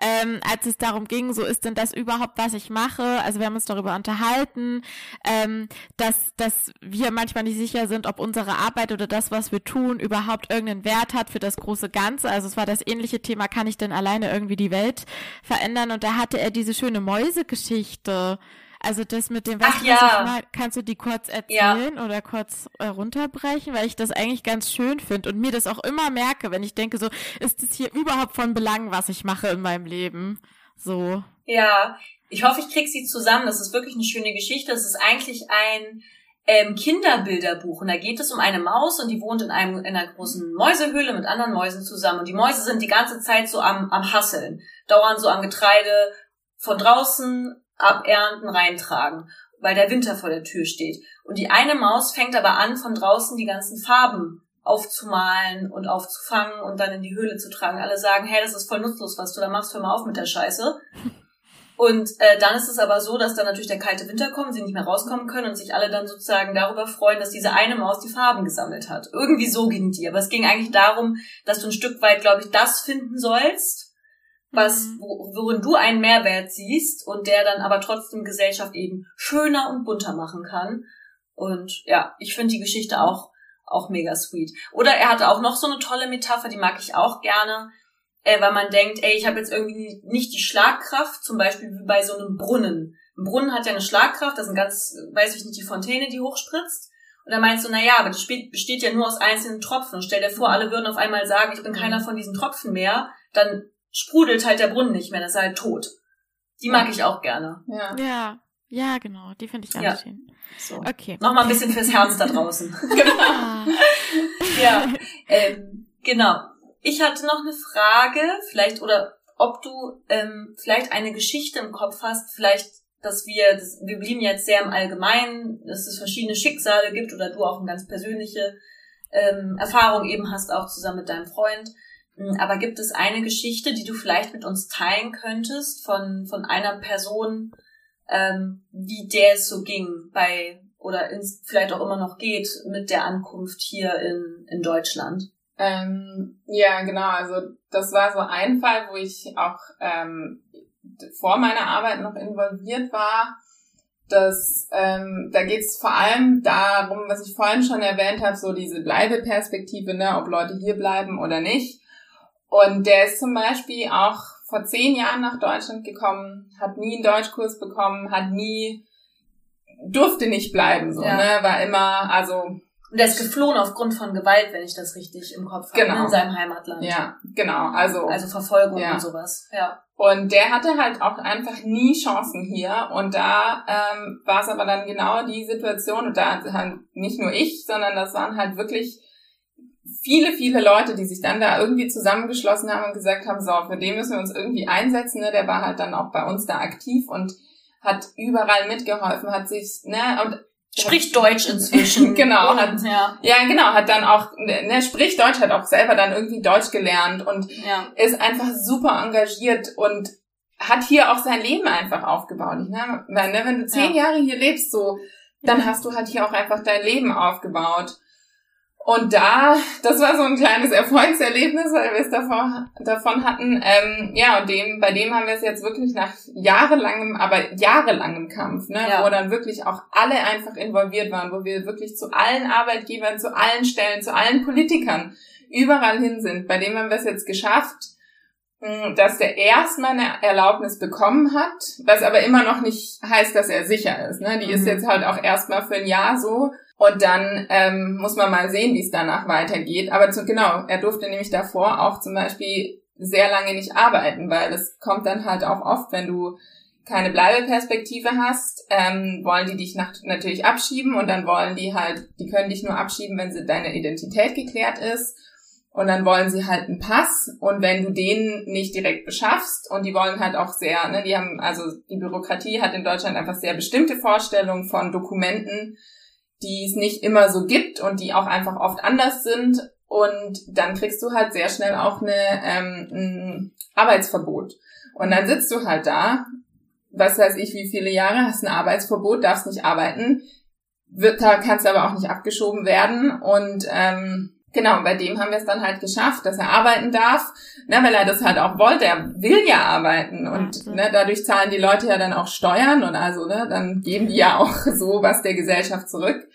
ähm, als es darum ging, so ist denn das überhaupt, was ich mache? Also wir haben uns darüber unterhalten, ähm, dass, dass wir manchmal nicht sicher sind, ob unsere Arbeit oder das, was wir tun, überhaupt irgendeinen Wert hat für das große Ganze. Also es war das ähnliche Thema, kann ich denn alleine irgendwie die Welt verändern? Und da hatte er diese schöne Mäusegeschichte. Also das mit dem, was Ach, ja. mal, kannst du die kurz erzählen ja. oder kurz äh, runterbrechen, weil ich das eigentlich ganz schön finde und mir das auch immer merke, wenn ich denke, so ist es hier überhaupt von Belang, was ich mache in meinem Leben. So. Ja, ich hoffe, ich krieg sie zusammen. Das ist wirklich eine schöne Geschichte. Es ist eigentlich ein ähm, Kinderbilderbuch. Und da geht es um eine Maus und die wohnt in, einem, in einer großen Mäusehöhle mit anderen Mäusen zusammen. Und die Mäuse sind die ganze Zeit so am, am Hasseln, dauern so am Getreide von draußen abernten, reintragen, weil der Winter vor der Tür steht. Und die eine Maus fängt aber an, von draußen die ganzen Farben aufzumalen und aufzufangen und dann in die Höhle zu tragen. Alle sagen, hey, das ist voll nutzlos, was du da machst, hör mal auf mit der Scheiße. Und äh, dann ist es aber so, dass dann natürlich der kalte Winter kommt, sie nicht mehr rauskommen können und sich alle dann sozusagen darüber freuen, dass diese eine Maus die Farben gesammelt hat. Irgendwie so ging die. Aber es ging eigentlich darum, dass du ein Stück weit, glaube ich, das finden sollst, was, mhm. wo, worin du einen Mehrwert siehst und der dann aber trotzdem Gesellschaft eben schöner und bunter machen kann. Und ja, ich finde die Geschichte auch, auch mega sweet. Oder er hatte auch noch so eine tolle Metapher, die mag ich auch gerne äh, weil man denkt, ey, ich habe jetzt irgendwie nicht die Schlagkraft, zum Beispiel wie bei so einem Brunnen. Ein Brunnen hat ja eine Schlagkraft, das ist ein ganz, weiß ich nicht, die Fontäne, die hochspritzt. Und dann meinst du, na ja, aber die besteht ja nur aus einzelnen Tropfen. Und stell dir vor, alle würden auf einmal sagen, ich bin keiner mhm. von diesen Tropfen mehr, dann sprudelt halt der Brunnen nicht mehr, das ist halt tot. Die mag ich auch gerne. Ja. Ja, ja genau, die finde ich auch ja. schön. So. Okay. Nochmal ein bisschen fürs Herz da draußen. genau. ja, ähm, genau. Ich hatte noch eine Frage, vielleicht oder ob du ähm, vielleicht eine Geschichte im Kopf hast, vielleicht, dass wir, das, wir blieben jetzt sehr im Allgemeinen, dass es verschiedene Schicksale gibt oder du auch eine ganz persönliche ähm, Erfahrung eben hast, auch zusammen mit deinem Freund. Hm, aber gibt es eine Geschichte, die du vielleicht mit uns teilen könntest von, von einer Person, ähm, wie der es so ging bei oder ins, vielleicht auch immer noch geht mit der Ankunft hier in, in Deutschland? Ähm, ja, genau. Also das war so ein Fall, wo ich auch ähm, vor meiner Arbeit noch involviert war. Das, ähm, da geht es vor allem darum, was ich vorhin schon erwähnt habe, so diese Bleibeperspektive, ne, ob Leute hier bleiben oder nicht. Und der ist zum Beispiel auch vor zehn Jahren nach Deutschland gekommen, hat nie einen Deutschkurs bekommen, hat nie, durfte nicht bleiben, so, ja. ne, war immer, also und der ist geflohen aufgrund von Gewalt, wenn ich das richtig im Kopf habe, genau. in seinem Heimatland. Ja, genau. Also, also Verfolgung ja. und sowas. Ja. Und der hatte halt auch einfach nie Chancen hier. Und da ähm, war es aber dann genau die Situation, und da halt nicht nur ich, sondern das waren halt wirklich viele, viele Leute, die sich dann da irgendwie zusammengeschlossen haben und gesagt haben, so, für den müssen wir uns irgendwie einsetzen. Ne? Der war halt dann auch bei uns da aktiv und hat überall mitgeholfen, hat sich, ne, und Spricht Deutsch inzwischen. genau, hat, ja. ja, genau, hat dann auch, ne, spricht Deutsch, hat auch selber dann irgendwie Deutsch gelernt und ja. ist einfach super engagiert und hat hier auch sein Leben einfach aufgebaut. Ne? Weil, ne, wenn du zehn ja. Jahre hier lebst, so, dann hast du halt hier auch einfach dein Leben aufgebaut. Und da, das war so ein kleines Erfolgserlebnis, weil wir es davon, davon hatten. Ähm, ja, und dem, bei dem haben wir es jetzt wirklich nach jahrelangem, aber jahrelangem Kampf, ne, ja. wo dann wirklich auch alle einfach involviert waren, wo wir wirklich zu allen Arbeitgebern, zu allen Stellen, zu allen Politikern überall hin sind. Bei dem haben wir es jetzt geschafft, hm, dass der erstmal eine Erlaubnis bekommen hat, was aber immer noch nicht heißt, dass er sicher ist. Ne? Die mhm. ist jetzt halt auch erstmal für ein Jahr so. Und dann ähm, muss man mal sehen, wie es danach weitergeht. Aber zu, genau, er durfte nämlich davor auch zum Beispiel sehr lange nicht arbeiten, weil das kommt dann halt auch oft, wenn du keine Bleibeperspektive hast, ähm, wollen die dich nach, natürlich abschieben und dann wollen die halt, die können dich nur abschieben, wenn sie deine Identität geklärt ist. Und dann wollen sie halt einen Pass und wenn du den nicht direkt beschaffst und die wollen halt auch sehr, ne, die haben, also die Bürokratie hat in Deutschland einfach sehr bestimmte Vorstellungen von Dokumenten, die es nicht immer so gibt und die auch einfach oft anders sind. Und dann kriegst du halt sehr schnell auch eine, ähm, ein Arbeitsverbot. Und dann sitzt du halt da, was weiß ich, wie viele Jahre, hast ein Arbeitsverbot, darfst nicht arbeiten, wird, da kannst aber auch nicht abgeschoben werden. Und ähm, genau, bei dem haben wir es dann halt geschafft, dass er arbeiten darf, ne, weil er das halt auch wollte. Er will ja arbeiten und ne, dadurch zahlen die Leute ja dann auch Steuern und also, ne, dann geben die ja auch so was der Gesellschaft zurück.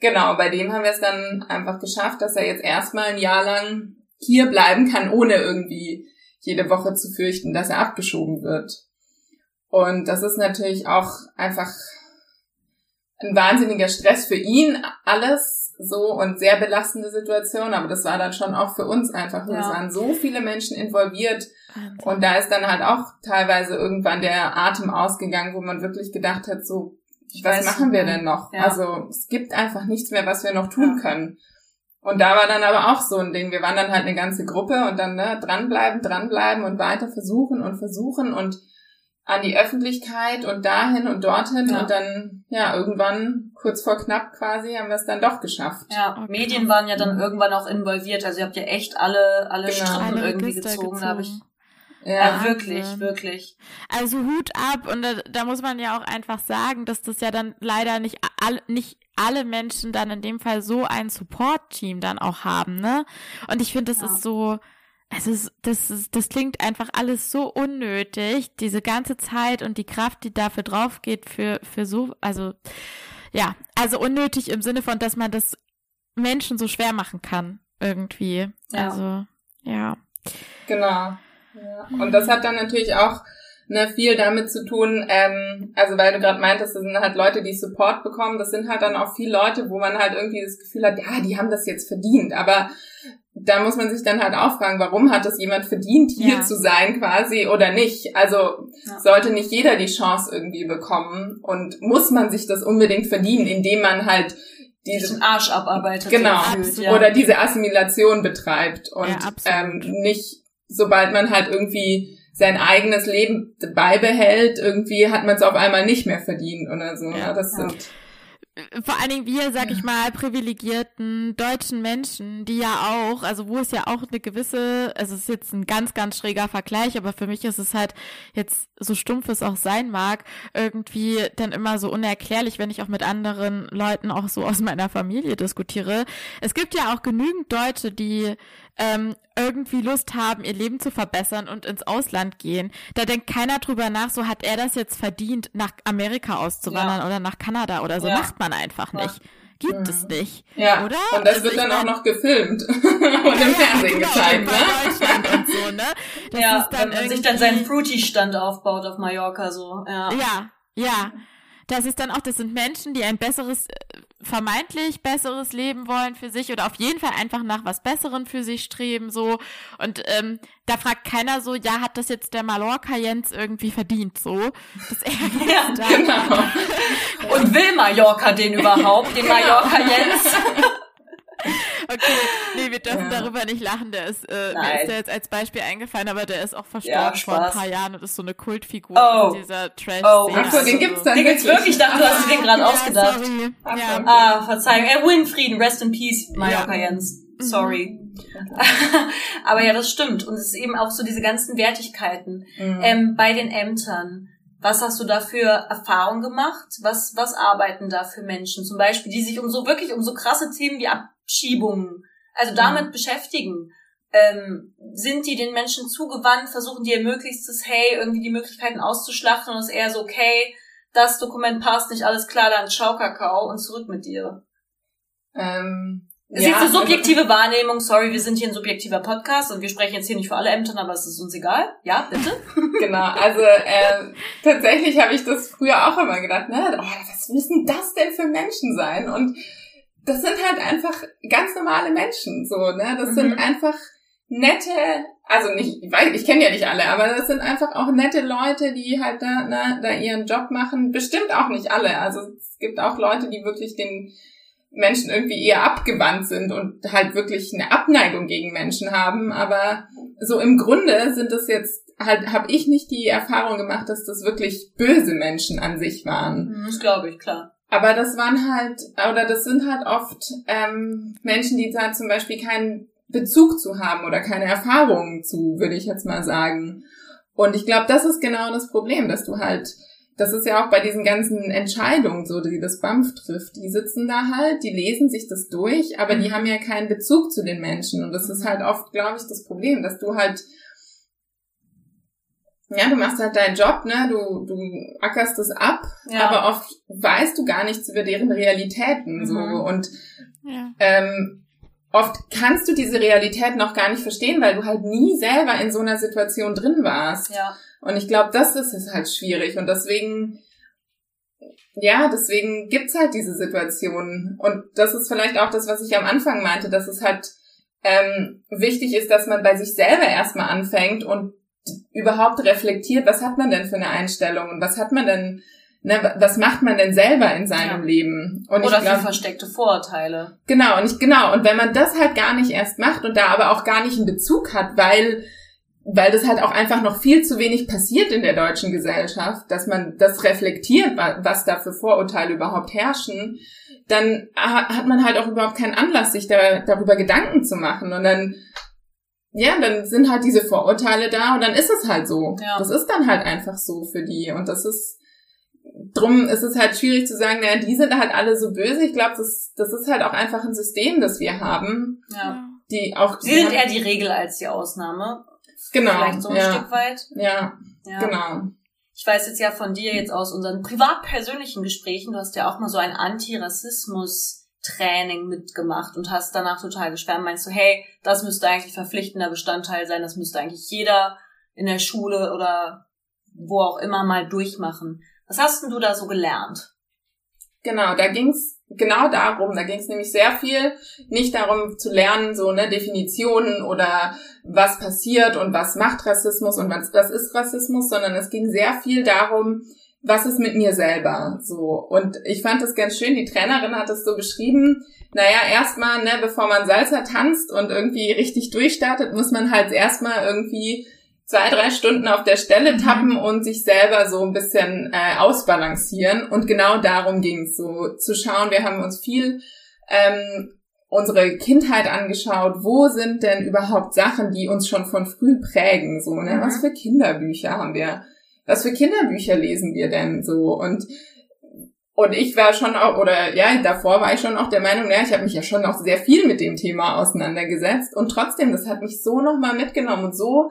Genau, bei dem haben wir es dann einfach geschafft, dass er jetzt erstmal ein Jahr lang hier bleiben kann, ohne irgendwie jede Woche zu fürchten, dass er abgeschoben wird. Und das ist natürlich auch einfach ein wahnsinniger Stress für ihn, alles so und sehr belastende Situation, aber das war dann schon auch für uns einfach. Ja. Es waren so viele Menschen involviert und da ist dann halt auch teilweise irgendwann der Atem ausgegangen, wo man wirklich gedacht hat, so, ich was machen wir denn noch? Ja. Also es gibt einfach nichts mehr, was wir noch tun ja. können. Und da war dann aber auch so ein Ding. Wir waren dann halt eine ganze Gruppe und dann ne, dranbleiben, dranbleiben und weiter versuchen und versuchen und an die Öffentlichkeit und dahin und dorthin ja. und dann, ja, irgendwann, kurz vor knapp quasi, haben wir es dann doch geschafft. Ja, okay. Medien waren ja dann irgendwann auch involviert, also ihr habt ja echt alle, alle genau. Strippen alle irgendwie gezogen, gezogen. habe ich. Ja, ja wirklich, Wahnsinn. wirklich. Also Hut ab und da, da muss man ja auch einfach sagen, dass das ja dann leider nicht alle, nicht alle Menschen dann in dem Fall so ein Support-Team dann auch haben, ne? Und ich finde, das ja. ist so, es ist, das ist, das klingt einfach alles so unnötig, diese ganze Zeit und die Kraft, die dafür drauf geht, für, für so, also, ja, also unnötig im Sinne von, dass man das Menschen so schwer machen kann, irgendwie. Ja. Also, ja. Genau. Ja. Und das hat dann natürlich auch ne, viel damit zu tun, ähm, also weil du gerade meintest, das sind halt Leute, die Support bekommen, das sind halt dann auch viele Leute, wo man halt irgendwie das Gefühl hat, ja, die haben das jetzt verdient, aber da muss man sich dann halt auch fragen, warum hat das jemand verdient, hier ja. zu sein quasi oder nicht? Also ja. sollte nicht jeder die Chance irgendwie bekommen und muss man sich das unbedingt verdienen, indem man halt diesen Arsch abarbeitet. Genau. Ja. Oder diese Assimilation betreibt und ähm, nicht, sobald man halt irgendwie sein eigenes Leben beibehält, irgendwie hat man es auf einmal nicht mehr verdient oder so. Ja, das sind vor allen Dingen wir, sag ich mal, privilegierten deutschen Menschen, die ja auch, also wo es ja auch eine gewisse, also es ist jetzt ein ganz, ganz schräger Vergleich, aber für mich ist es halt jetzt, so stumpf es auch sein mag, irgendwie dann immer so unerklärlich, wenn ich auch mit anderen Leuten auch so aus meiner Familie diskutiere. Es gibt ja auch genügend Deutsche, die ähm, irgendwie Lust haben, ihr Leben zu verbessern und ins Ausland gehen. Da denkt keiner drüber nach, so hat er das jetzt verdient, nach Amerika auszuwandern ja. oder nach Kanada oder so. Ja. Macht man einfach nicht. Gibt mhm. es nicht. Ja. Oder? Und das also wird dann auch noch gefilmt und im Fernsehen genau, gezeigt, ne? Deutschland und so, ne? Das ja, wenn man sich dann seinen Fruity-Stand aufbaut auf Mallorca, so. Ja. Ja. Ja das ist dann auch, das sind Menschen, die ein besseres, äh, vermeintlich besseres Leben wollen für sich oder auf jeden Fall einfach nach was Besseren für sich streben, so. Und ähm, da fragt keiner so, ja, hat das jetzt der Mallorca Jens irgendwie verdient, so. Das er ja, genau. Und will Mallorca den überhaupt, den Mallorca Jens? Okay, nee, wir dürfen ja. darüber nicht lachen. Der ist, äh, mir ist der jetzt als Beispiel eingefallen, aber der ist auch verstorben ja, vor ein paar Jahren und ist so eine Kultfigur oh. dieser trash oh. Ach so, den gibt's dann Den gibt's wirklich, ich dachte, du hast den gerade ja, ausgedacht. Sorry. Ja. Ah, Verzeihung. Er will in Frieden, rest in peace, Mallorca Jens. Mhm. Sorry. aber ja, das stimmt. Und es ist eben auch so diese ganzen Wertigkeiten mhm. ähm, bei den Ämtern. Was hast du da für Erfahrungen gemacht? Was, was arbeiten da für Menschen? Zum Beispiel, die sich um so wirklich um so krasse Themen wie Abschiebungen, also damit mhm. beschäftigen. Ähm, sind die den Menschen zugewandt, versuchen die ihr möglichstes, hey, irgendwie die Möglichkeiten auszuschlachten und ist eher so, okay, das Dokument passt nicht, alles klar, dann schau Kakao und zurück mit dir. Ähm, es ja, ist eine subjektive Wahrnehmung. Sorry, wir sind hier ein subjektiver Podcast und wir sprechen jetzt hier nicht für alle Ämter, aber es ist uns egal. Ja, bitte. genau, also äh, tatsächlich habe ich das früher auch immer gedacht, ne, oh, was müssen das denn für Menschen sein? Und das sind halt einfach ganz normale Menschen, so, ne? Das mhm. sind einfach nette, also nicht, ich weiß, ich kenne ja nicht alle, aber das sind einfach auch nette Leute, die halt da, ne, da ihren Job machen. Bestimmt auch nicht alle. Also es gibt auch Leute, die wirklich den Menschen irgendwie eher abgewandt sind und halt wirklich eine Abneigung gegen Menschen haben. Aber so im Grunde sind es jetzt halt, habe ich nicht die Erfahrung gemacht, dass das wirklich böse Menschen an sich waren. Mhm, das glaube ich, klar. Aber das waren halt, oder das sind halt oft ähm, Menschen, die da zum Beispiel keinen Bezug zu haben oder keine Erfahrungen zu, würde ich jetzt mal sagen. Und ich glaube, das ist genau das Problem, dass du halt, das ist ja auch bei diesen ganzen Entscheidungen so, die das BAMF trifft. Die sitzen da halt, die lesen sich das durch, aber die mhm. haben ja keinen Bezug zu den Menschen. Und das ist halt oft, glaube ich, das Problem, dass du halt ja, du machst halt deinen Job, ne, du, du ackerst es ab, ja. aber oft weißt du gar nichts über deren Realitäten, mhm. so, und, ja. ähm, oft kannst du diese Realität noch gar nicht verstehen, weil du halt nie selber in so einer Situation drin warst. Ja. Und ich glaube, das ist es halt schwierig und deswegen, ja, deswegen gibt's halt diese Situationen und das ist vielleicht auch das, was ich am Anfang meinte, dass es halt ähm, wichtig ist, dass man bei sich selber erstmal anfängt und überhaupt reflektiert, was hat man denn für eine Einstellung und was hat man denn, ne, was macht man denn selber in seinem ja. Leben? Und Oder ich glaub, für versteckte Vorurteile. Genau, und ich, genau, und wenn man das halt gar nicht erst macht und da aber auch gar nicht einen Bezug hat, weil weil das halt auch einfach noch viel zu wenig passiert in der deutschen Gesellschaft, dass man das reflektiert, was da für Vorurteile überhaupt herrschen, dann hat man halt auch überhaupt keinen Anlass, sich da, darüber Gedanken zu machen. Und dann ja, dann sind halt diese Vorurteile da und dann ist es halt so. Ja. Das ist dann halt einfach so für die. Und das ist, drum ist es halt schwierig zu sagen, naja, die sind halt alle so böse. Ich glaube, das, das ist halt auch einfach ein System, das wir haben. Ja. Die auch. Sie sind eher die Regel als die Ausnahme. Genau. Vielleicht so ein ja. Stück weit. Ja, ja. Genau. Ich weiß jetzt ja von dir jetzt aus unseren privat persönlichen Gesprächen, du hast ja auch mal so ein Antirassismus Training mitgemacht und hast danach total geschwärmt, meinst du, hey, das müsste eigentlich verpflichtender Bestandteil sein, das müsste eigentlich jeder in der Schule oder wo auch immer mal durchmachen. Was hast denn du da so gelernt? Genau, da ging's genau darum. Da ging's nämlich sehr viel nicht darum zu lernen, so ne Definitionen oder was passiert und was macht Rassismus und was, was ist Rassismus, sondern es ging sehr viel darum, was ist mit mir selber so. Und ich fand das ganz schön, die Trainerin hat es so beschrieben, naja, erstmal, ne, bevor man Salsa tanzt und irgendwie richtig durchstartet, muss man halt erstmal irgendwie zwei, drei Stunden auf der Stelle mhm. tappen und sich selber so ein bisschen äh, ausbalancieren. Und genau darum ging es so, zu schauen, wir haben uns viel ähm, unsere Kindheit angeschaut, wo sind denn überhaupt Sachen, die uns schon von früh prägen, so, ne? Mhm. Was für Kinderbücher haben wir? was für Kinderbücher lesen wir denn so? Und und ich war schon auch, oder ja, davor war ich schon auch der Meinung, ja, ich habe mich ja schon auch sehr viel mit dem Thema auseinandergesetzt. Und trotzdem, das hat mich so nochmal mitgenommen und so,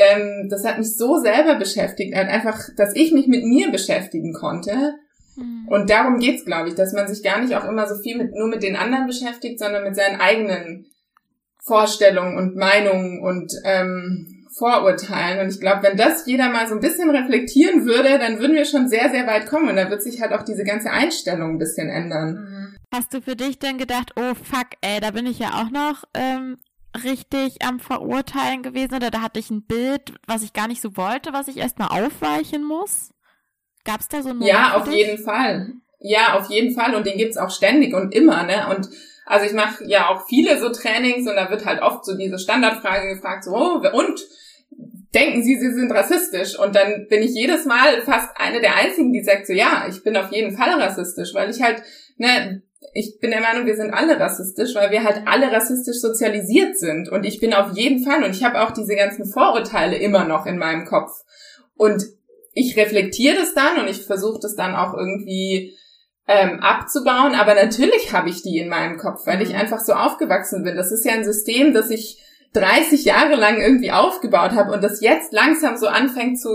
ähm, das hat mich so selber beschäftigt, halt einfach, dass ich mich mit mir beschäftigen konnte. Mhm. Und darum geht's, glaube ich, dass man sich gar nicht auch immer so viel mit, nur mit den anderen beschäftigt, sondern mit seinen eigenen Vorstellungen und Meinungen und ähm, Vorurteilen. Und ich glaube, wenn das jeder mal so ein bisschen reflektieren würde, dann würden wir schon sehr, sehr weit kommen. Und dann wird sich halt auch diese ganze Einstellung ein bisschen ändern. Mhm. Hast du für dich denn gedacht, oh fuck, ey, da bin ich ja auch noch ähm, richtig am Verurteilen gewesen oder da hatte ich ein Bild, was ich gar nicht so wollte, was ich erstmal aufweichen muss? Gab's da so einen Moment Ja, auf jeden Fall. Ja, auf jeden Fall. Und den gibt's auch ständig und immer, ne? Und also ich mache ja auch viele so Trainings und da wird halt oft so diese Standardfrage gefragt, so, oh, und denken sie, sie sind rassistisch. Und dann bin ich jedes Mal fast eine der einzigen, die sagt so, ja, ich bin auf jeden Fall rassistisch, weil ich halt, ne, ich bin der Meinung, wir sind alle rassistisch, weil wir halt alle rassistisch sozialisiert sind. Und ich bin auf jeden Fall, und ich habe auch diese ganzen Vorurteile immer noch in meinem Kopf. Und ich reflektiere das dann und ich versuche das dann auch irgendwie ähm, abzubauen. Aber natürlich habe ich die in meinem Kopf, weil ich mhm. einfach so aufgewachsen bin. Das ist ja ein System, das ich 30 Jahre lang irgendwie aufgebaut habe und das jetzt langsam so anfängt zu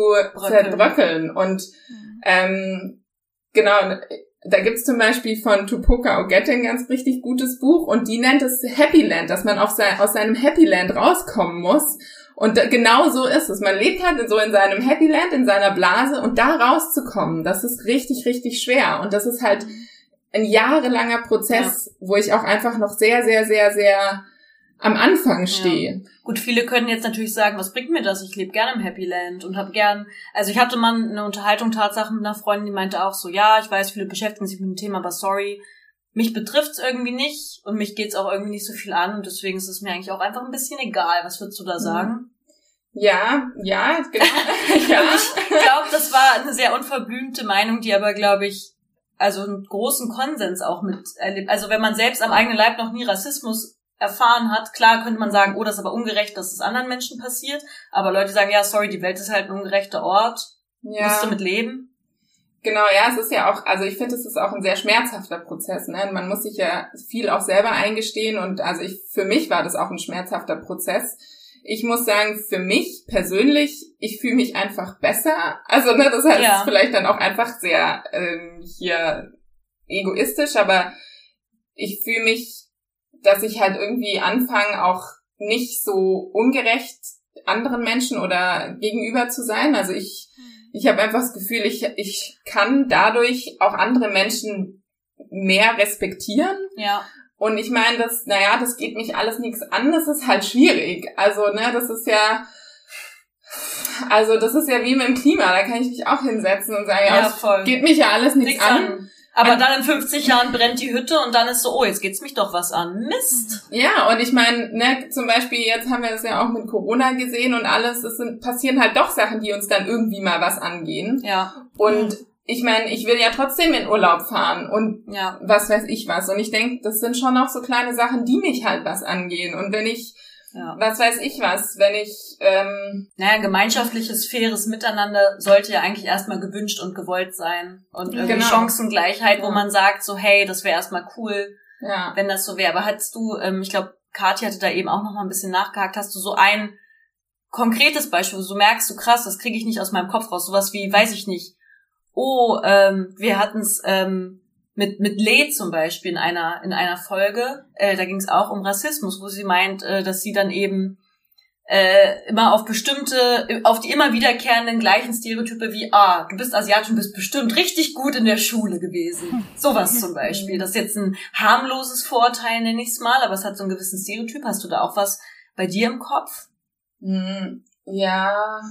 zerbröckeln. Und mhm. ähm, genau, da gibt's zum Beispiel von Tupoka Ogette ein ganz richtig gutes Buch und die nennt es Happy Land, dass man sein, aus seinem Happy Land rauskommen muss. Und genau so ist es. Man lebt halt so in seinem Happy Land, in seiner Blase und da rauszukommen, das ist richtig, richtig schwer. Und das ist halt ein jahrelanger Prozess, ja. wo ich auch einfach noch sehr, sehr, sehr, sehr am Anfang stehe. Ja. Gut, viele können jetzt natürlich sagen, was bringt mir das? Ich lebe gerne im Happy Land und habe gern, also ich hatte mal eine Unterhaltung Tatsache mit einer Freundin, die meinte auch so, ja, ich weiß, viele beschäftigen sich mit dem Thema, aber sorry, mich betrifft's irgendwie nicht und mich geht's auch irgendwie nicht so viel an und deswegen ist es mir eigentlich auch einfach ein bisschen egal. Was würdest du da mhm. sagen? Ja, ja, genau. ja. ich glaube, das war eine sehr unverblümte Meinung, die aber, glaube ich, also einen großen Konsens auch mit erlebt. Also wenn man selbst am eigenen Leib noch nie Rassismus erfahren hat, klar könnte man sagen, oh, das ist aber ungerecht, dass es anderen Menschen passiert. Aber Leute sagen, ja, sorry, die Welt ist halt ein ungerechter Ort. Ja. Musst du mit leben. Genau, ja, es ist ja auch, also ich finde, es ist auch ein sehr schmerzhafter Prozess. Ne? Man muss sich ja viel auch selber eingestehen und also ich, für mich war das auch ein schmerzhafter Prozess. Ich muss sagen, für mich persönlich, ich fühle mich einfach besser. Also ne, das heißt ja. vielleicht dann auch einfach sehr ähm, hier egoistisch, aber ich fühle mich, dass ich halt irgendwie anfange, auch nicht so ungerecht anderen Menschen oder gegenüber zu sein. Also ich ich habe einfach das Gefühl, ich, ich kann dadurch auch andere Menschen mehr respektieren. Ja. Und ich meine, das, naja, das geht mich alles nichts an, das ist halt schwierig. Also, ne, das ist ja, also das ist ja wie mit dem Klima, da kann ich mich auch hinsetzen und sagen, ja, ja geht mich ja alles nichts an. an. Aber dann in 50 Jahren brennt die Hütte und dann ist so, oh, jetzt geht's mich doch was an. Mist. Ja, und ich meine, ne, zum Beispiel, jetzt haben wir das ja auch mit Corona gesehen und alles, es sind, passieren halt doch Sachen, die uns dann irgendwie mal was angehen. Ja. Und mhm. ich meine, ich will ja trotzdem in Urlaub fahren und ja. was weiß ich was. Und ich denke, das sind schon noch so kleine Sachen, die mich halt was angehen. Und wenn ich ja. Was weiß ich was, wenn ich. Ähm naja, gemeinschaftliches, faires Miteinander sollte ja eigentlich erstmal gewünscht und gewollt sein. Und irgendwie genau. Chancengleichheit, wo man sagt, so, hey, das wäre erstmal cool, ja. wenn das so wäre. Aber hattest du, ähm, ich glaube, Kathi hatte da eben auch noch mal ein bisschen nachgehakt, hast du so ein konkretes Beispiel, wo du merkst, so krass, das kriege ich nicht aus meinem Kopf raus. Sowas wie, weiß ich nicht, oh, ähm, wir hatten's ähm, mit mit Lee zum Beispiel in einer in einer Folge, äh, da ging es auch um Rassismus, wo sie meint, äh, dass sie dann eben äh, immer auf bestimmte, auf die immer wiederkehrenden gleichen Stereotype wie, ah, du bist asiatisch und bist bestimmt richtig gut in der Schule gewesen. Sowas zum Beispiel. Das ist jetzt ein harmloses Vorurteil, nenne ich es mal, aber es hat so einen gewissen Stereotyp. Hast du da auch was bei dir im Kopf? Hm, ja,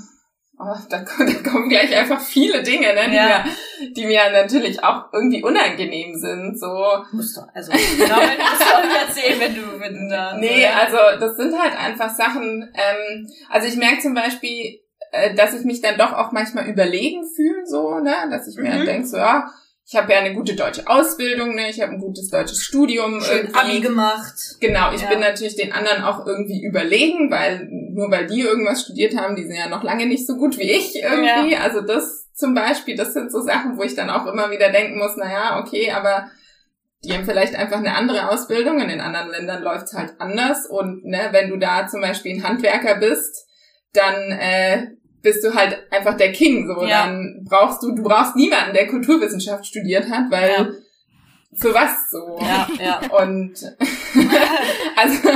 Oh, da, da kommen gleich einfach viele Dinge, ne, die, ja. mir, die mir natürlich auch irgendwie unangenehm sind. So. Musst du, also genau, wenn du das erzählen, wenn du, wenn du da. Nee, also das sind halt einfach Sachen. Ähm, also ich merke zum Beispiel, äh, dass ich mich dann doch auch manchmal überlegen fühle, so, ne, dass ich mir mhm. denke, so, ja, ich habe ja eine gute deutsche Ausbildung, ne? ich habe ein gutes deutsches Studium. Schön Abi gemacht. Genau, ich ja. bin natürlich den anderen auch irgendwie überlegen, weil nur weil die irgendwas studiert haben, die sind ja noch lange nicht so gut wie ich irgendwie. Ja. Also das zum Beispiel, das sind so Sachen, wo ich dann auch immer wieder denken muss, na ja, okay, aber die haben vielleicht einfach eine andere Ausbildung. In den anderen Ländern läuft's halt anders. Und ne, wenn du da zum Beispiel ein Handwerker bist, dann äh, bist du halt einfach der King. So, ja. dann brauchst du, du brauchst niemanden, der Kulturwissenschaft studiert hat, weil ja. für was so. Ja, ja. Und also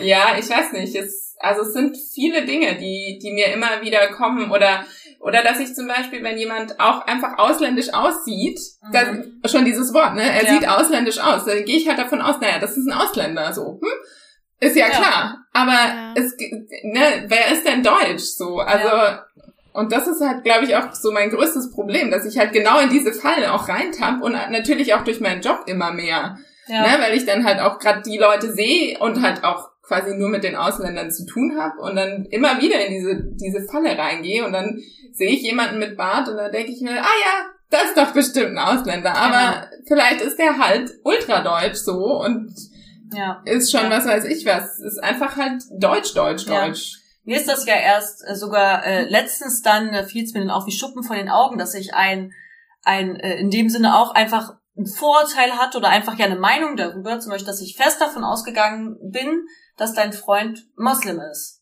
ja, ich weiß nicht. Es, also es sind viele Dinge, die, die mir immer wieder kommen oder oder dass ich zum Beispiel, wenn jemand auch einfach ausländisch aussieht, mhm. das, schon dieses Wort, ne? Er ja. sieht ausländisch aus. Dann gehe ich halt davon aus, naja, das ist ein Ausländer so. Hm? Ist ja, ja. klar. Aber ja. es, ne, wer ist denn Deutsch so? Also, und das ist halt, glaube ich, auch so mein größtes Problem, dass ich halt genau in diese Fallen auch reintapp und natürlich auch durch meinen Job immer mehr. Ja. Ne, weil ich dann halt auch gerade die Leute sehe und halt auch quasi nur mit den Ausländern zu tun habe und dann immer wieder in diese, diese Falle reingehe und dann sehe ich jemanden mit Bart und dann denke ich mir, ah ja, das ist doch bestimmt ein Ausländer, aber genau. vielleicht ist der halt ultradeutsch so und ja. Ist schon, ja. was weiß ich was. Ist einfach halt Deutsch, Deutsch, ja. Deutsch. Mir ist das ja erst äh, sogar äh, letztens dann, äh, fiel es mir dann auch wie Schuppen von den Augen, dass ich ein, ein äh, in dem Sinne auch einfach ein Vorurteil hat oder einfach ja eine Meinung darüber, zum Beispiel, dass ich fest davon ausgegangen bin, dass dein Freund Moslem ist.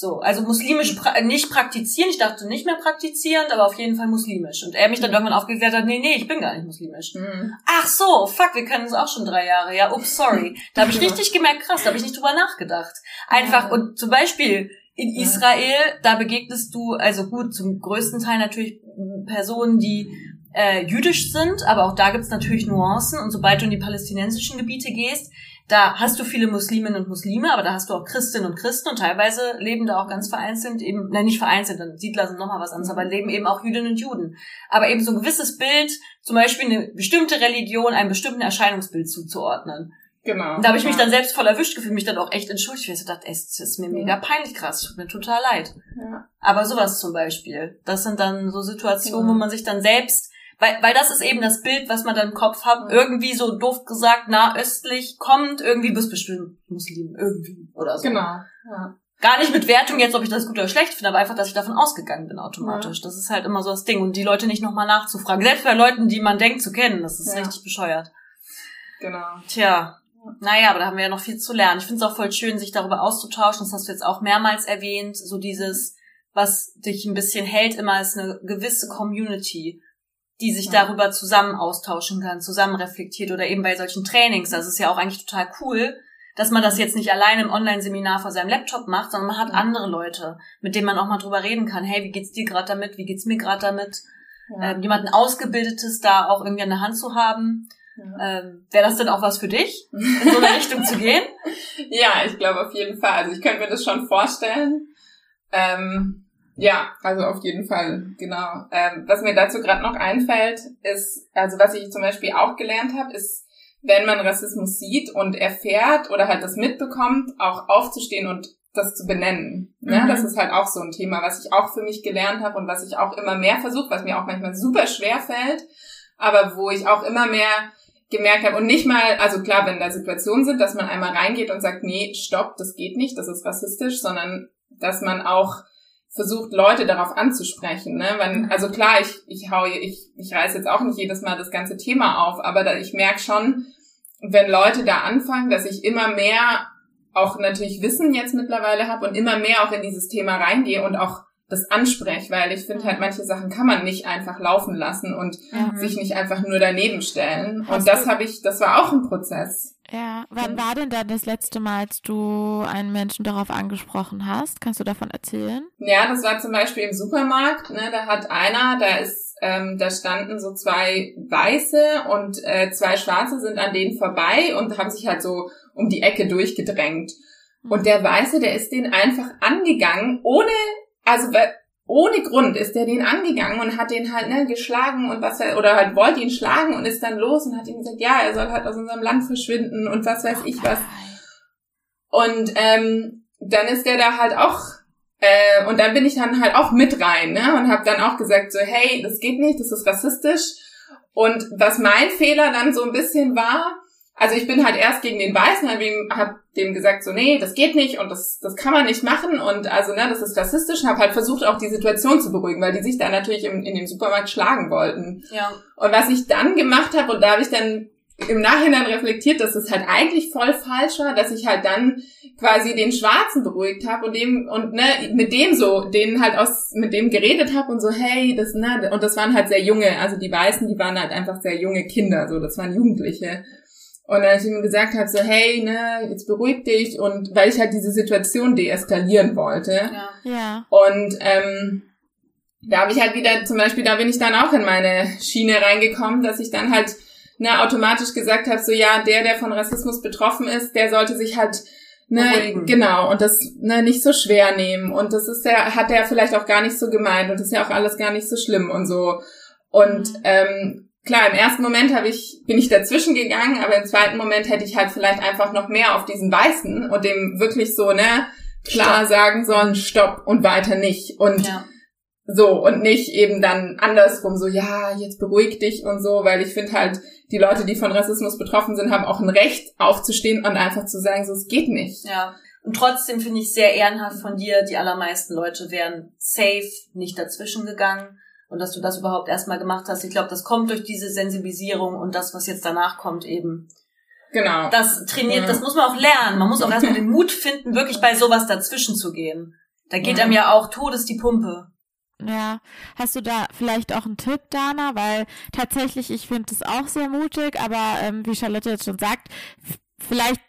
So, also muslimisch pra nicht praktizieren. Ich dachte nicht mehr praktizierend, aber auf jeden Fall muslimisch. Und er mich dann mhm. irgendwann aufgeklärt hat, nee, nee, ich bin gar nicht muslimisch. Mhm. Ach so, fuck, wir kennen uns auch schon drei Jahre. Ja, ups, sorry. Da habe ich richtig gemerkt, krass, da habe ich nicht drüber nachgedacht. Einfach, und zum Beispiel in Israel, da begegnest du, also gut, zum größten Teil natürlich Personen, die äh, jüdisch sind, aber auch da gibt's natürlich Nuancen. Und sobald du in die palästinensischen Gebiete gehst, da hast du viele Musliminnen und Muslime, aber da hast du auch Christinnen und Christen und teilweise leben da auch ganz vereinzelt eben, nein, nicht vereinzelt, dann Siedler sind nochmal was anderes, aber leben eben auch Jüdinnen und Juden. Aber eben so ein gewisses Bild, zum Beispiel eine bestimmte Religion, einem bestimmten Erscheinungsbild zuzuordnen. Genau. Und da habe ich mich dann selbst voll erwischt gefühlt, mich dann auch echt entschuldigt. Ich dachte, es ist mir mega peinlich krass, tut mir total leid. Ja. Aber sowas zum Beispiel. Das sind dann so Situationen, ja. wo man sich dann selbst weil, weil das ist eben das Bild, was man dann im Kopf hat. Irgendwie so doof gesagt, nahöstlich kommt, irgendwie bist bestimmt Muslim, irgendwie oder so. Genau. Ja. Gar nicht mit Wertung jetzt, ob ich das gut oder schlecht finde, aber einfach, dass ich davon ausgegangen bin automatisch. Ja. Das ist halt immer so das Ding. Und die Leute nicht nochmal nachzufragen. Selbst bei Leuten, die man denkt zu kennen, das ist ja. richtig bescheuert. Genau. Tja. Naja, aber da haben wir ja noch viel zu lernen. Ich finde es auch voll schön, sich darüber auszutauschen. Das hast du jetzt auch mehrmals erwähnt. So dieses, was dich ein bisschen hält, immer ist eine gewisse Community die sich ja. darüber zusammen austauschen kann, zusammen reflektiert oder eben bei solchen Trainings. Das ist ja auch eigentlich total cool, dass man das jetzt nicht allein im Online-Seminar vor seinem Laptop macht, sondern man hat andere Leute, mit denen man auch mal drüber reden kann. Hey, wie geht's dir gerade damit? Wie geht's mir gerade damit? Ja. Ähm, jemanden Ausgebildetes da auch irgendwie an der Hand zu haben. Ja. Ähm, Wäre das denn auch was für dich, in so eine Richtung zu gehen? Ja, ich glaube auf jeden Fall. Also ich könnte mir das schon vorstellen. Ähm, ja, also auf jeden Fall, genau. Ähm, was mir dazu gerade noch einfällt, ist, also was ich zum Beispiel auch gelernt habe, ist, wenn man Rassismus sieht und erfährt oder halt das mitbekommt, auch aufzustehen und das zu benennen. Ne? Mhm. Das ist halt auch so ein Thema, was ich auch für mich gelernt habe und was ich auch immer mehr versuche, was mir auch manchmal super schwer fällt, aber wo ich auch immer mehr gemerkt habe und nicht mal, also klar, wenn da Situationen sind, dass man einmal reingeht und sagt, nee, stopp, das geht nicht, das ist rassistisch, sondern dass man auch versucht, Leute darauf anzusprechen. Ne? Wenn, mhm. also klar, ich, ich hau, ich, ich reiß jetzt auch nicht jedes Mal das ganze Thema auf, aber da, ich merke schon, wenn Leute da anfangen, dass ich immer mehr auch natürlich Wissen jetzt mittlerweile habe und immer mehr auch in dieses Thema reingehe und auch das anspreche, weil ich finde halt, manche Sachen kann man nicht einfach laufen lassen und mhm. sich nicht einfach nur daneben stellen. Hast und das habe ich, das war auch ein Prozess. Ja, wann war denn dann das letzte Mal, als du einen Menschen darauf angesprochen hast? Kannst du davon erzählen? Ja, das war zum Beispiel im Supermarkt. Ne, da hat einer, da ist, ähm, da standen so zwei Weiße und äh, zwei Schwarze sind an denen vorbei und haben sich halt so um die Ecke durchgedrängt. Und der Weiße, der ist den einfach angegangen, ohne also ohne Grund ist der den angegangen und hat den halt ne, geschlagen und was er, oder halt wollte ihn schlagen und ist dann los und hat ihm gesagt, ja, er soll halt aus unserem Land verschwinden und was weiß ich was. Und ähm, dann ist der da halt auch äh, und dann bin ich dann halt auch mit rein ne, und habe dann auch gesagt so, hey, das geht nicht, das ist rassistisch. Und was mein Fehler dann so ein bisschen war, also ich bin halt erst gegen den Weißen, habe ihm, hab dem gesagt, so, nee, das geht nicht und das, das kann man nicht machen und also, ne, das ist rassistisch, habe halt versucht, auch die Situation zu beruhigen, weil die sich da natürlich im, in dem Supermarkt schlagen wollten. Ja. Und was ich dann gemacht habe, und da habe ich dann im Nachhinein reflektiert, dass es halt eigentlich voll falsch war, dass ich halt dann quasi den Schwarzen beruhigt habe und dem und ne mit dem so, den halt aus mit dem geredet habe und so hey, das ne und das waren halt sehr junge, also die Weißen, die waren halt einfach sehr junge Kinder, so das waren Jugendliche und als ich ihm gesagt habe, so, hey, ne, jetzt beruhig dich und weil ich halt diese Situation deeskalieren wollte. Ja. ja. Und ähm, da habe ich halt wieder, zum Beispiel, da bin ich dann auch in meine Schiene reingekommen, dass ich dann halt ne, automatisch gesagt habe, so ja, der, der von Rassismus betroffen ist, der sollte sich halt ne, Beruhigen. genau und das ne, nicht so schwer nehmen und das ist ja hat er vielleicht auch gar nicht so gemeint und das ist ja auch alles gar nicht so schlimm und so und mhm. ähm, klar, im ersten Moment habe ich, bin ich dazwischen gegangen, aber im zweiten Moment hätte ich halt vielleicht einfach noch mehr auf diesen Weißen und dem wirklich so, ne, klar Stopp. sagen sollen, Stopp und weiter nicht. Und ja. so, und nicht eben dann andersrum, so, ja, jetzt beruhig dich und so, weil ich finde halt, die Leute, die von Rassismus betroffen sind, haben auch ein Recht aufzustehen und einfach zu sagen, so, es geht nicht. Ja. Und trotzdem finde ich sehr ehrenhaft von dir, die allermeisten Leute wären safe nicht dazwischen gegangen und dass du das überhaupt erstmal gemacht hast. Ich glaube, das kommt durch diese Sensibilisierung und das, was jetzt danach kommt, eben. Genau. Das trainiert, ja. das muss man auch lernen. Man muss auch erstmal den Mut finden, wirklich bei sowas dazwischen zu gehen. Da geht ja. einem ja auch Todes die Pumpe. Ja, hast du da vielleicht auch einen Tipp, Dana? Weil tatsächlich, ich finde es auch sehr mutig, aber ähm, wie Charlotte jetzt schon sagt, vielleicht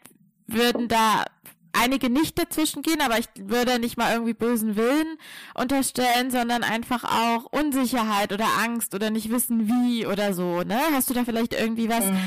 würden da einige nicht dazwischen gehen, aber ich würde nicht mal irgendwie bösen Willen unterstellen, sondern einfach auch Unsicherheit oder Angst oder nicht wissen wie oder so, ne? Hast du da vielleicht irgendwie was, mhm.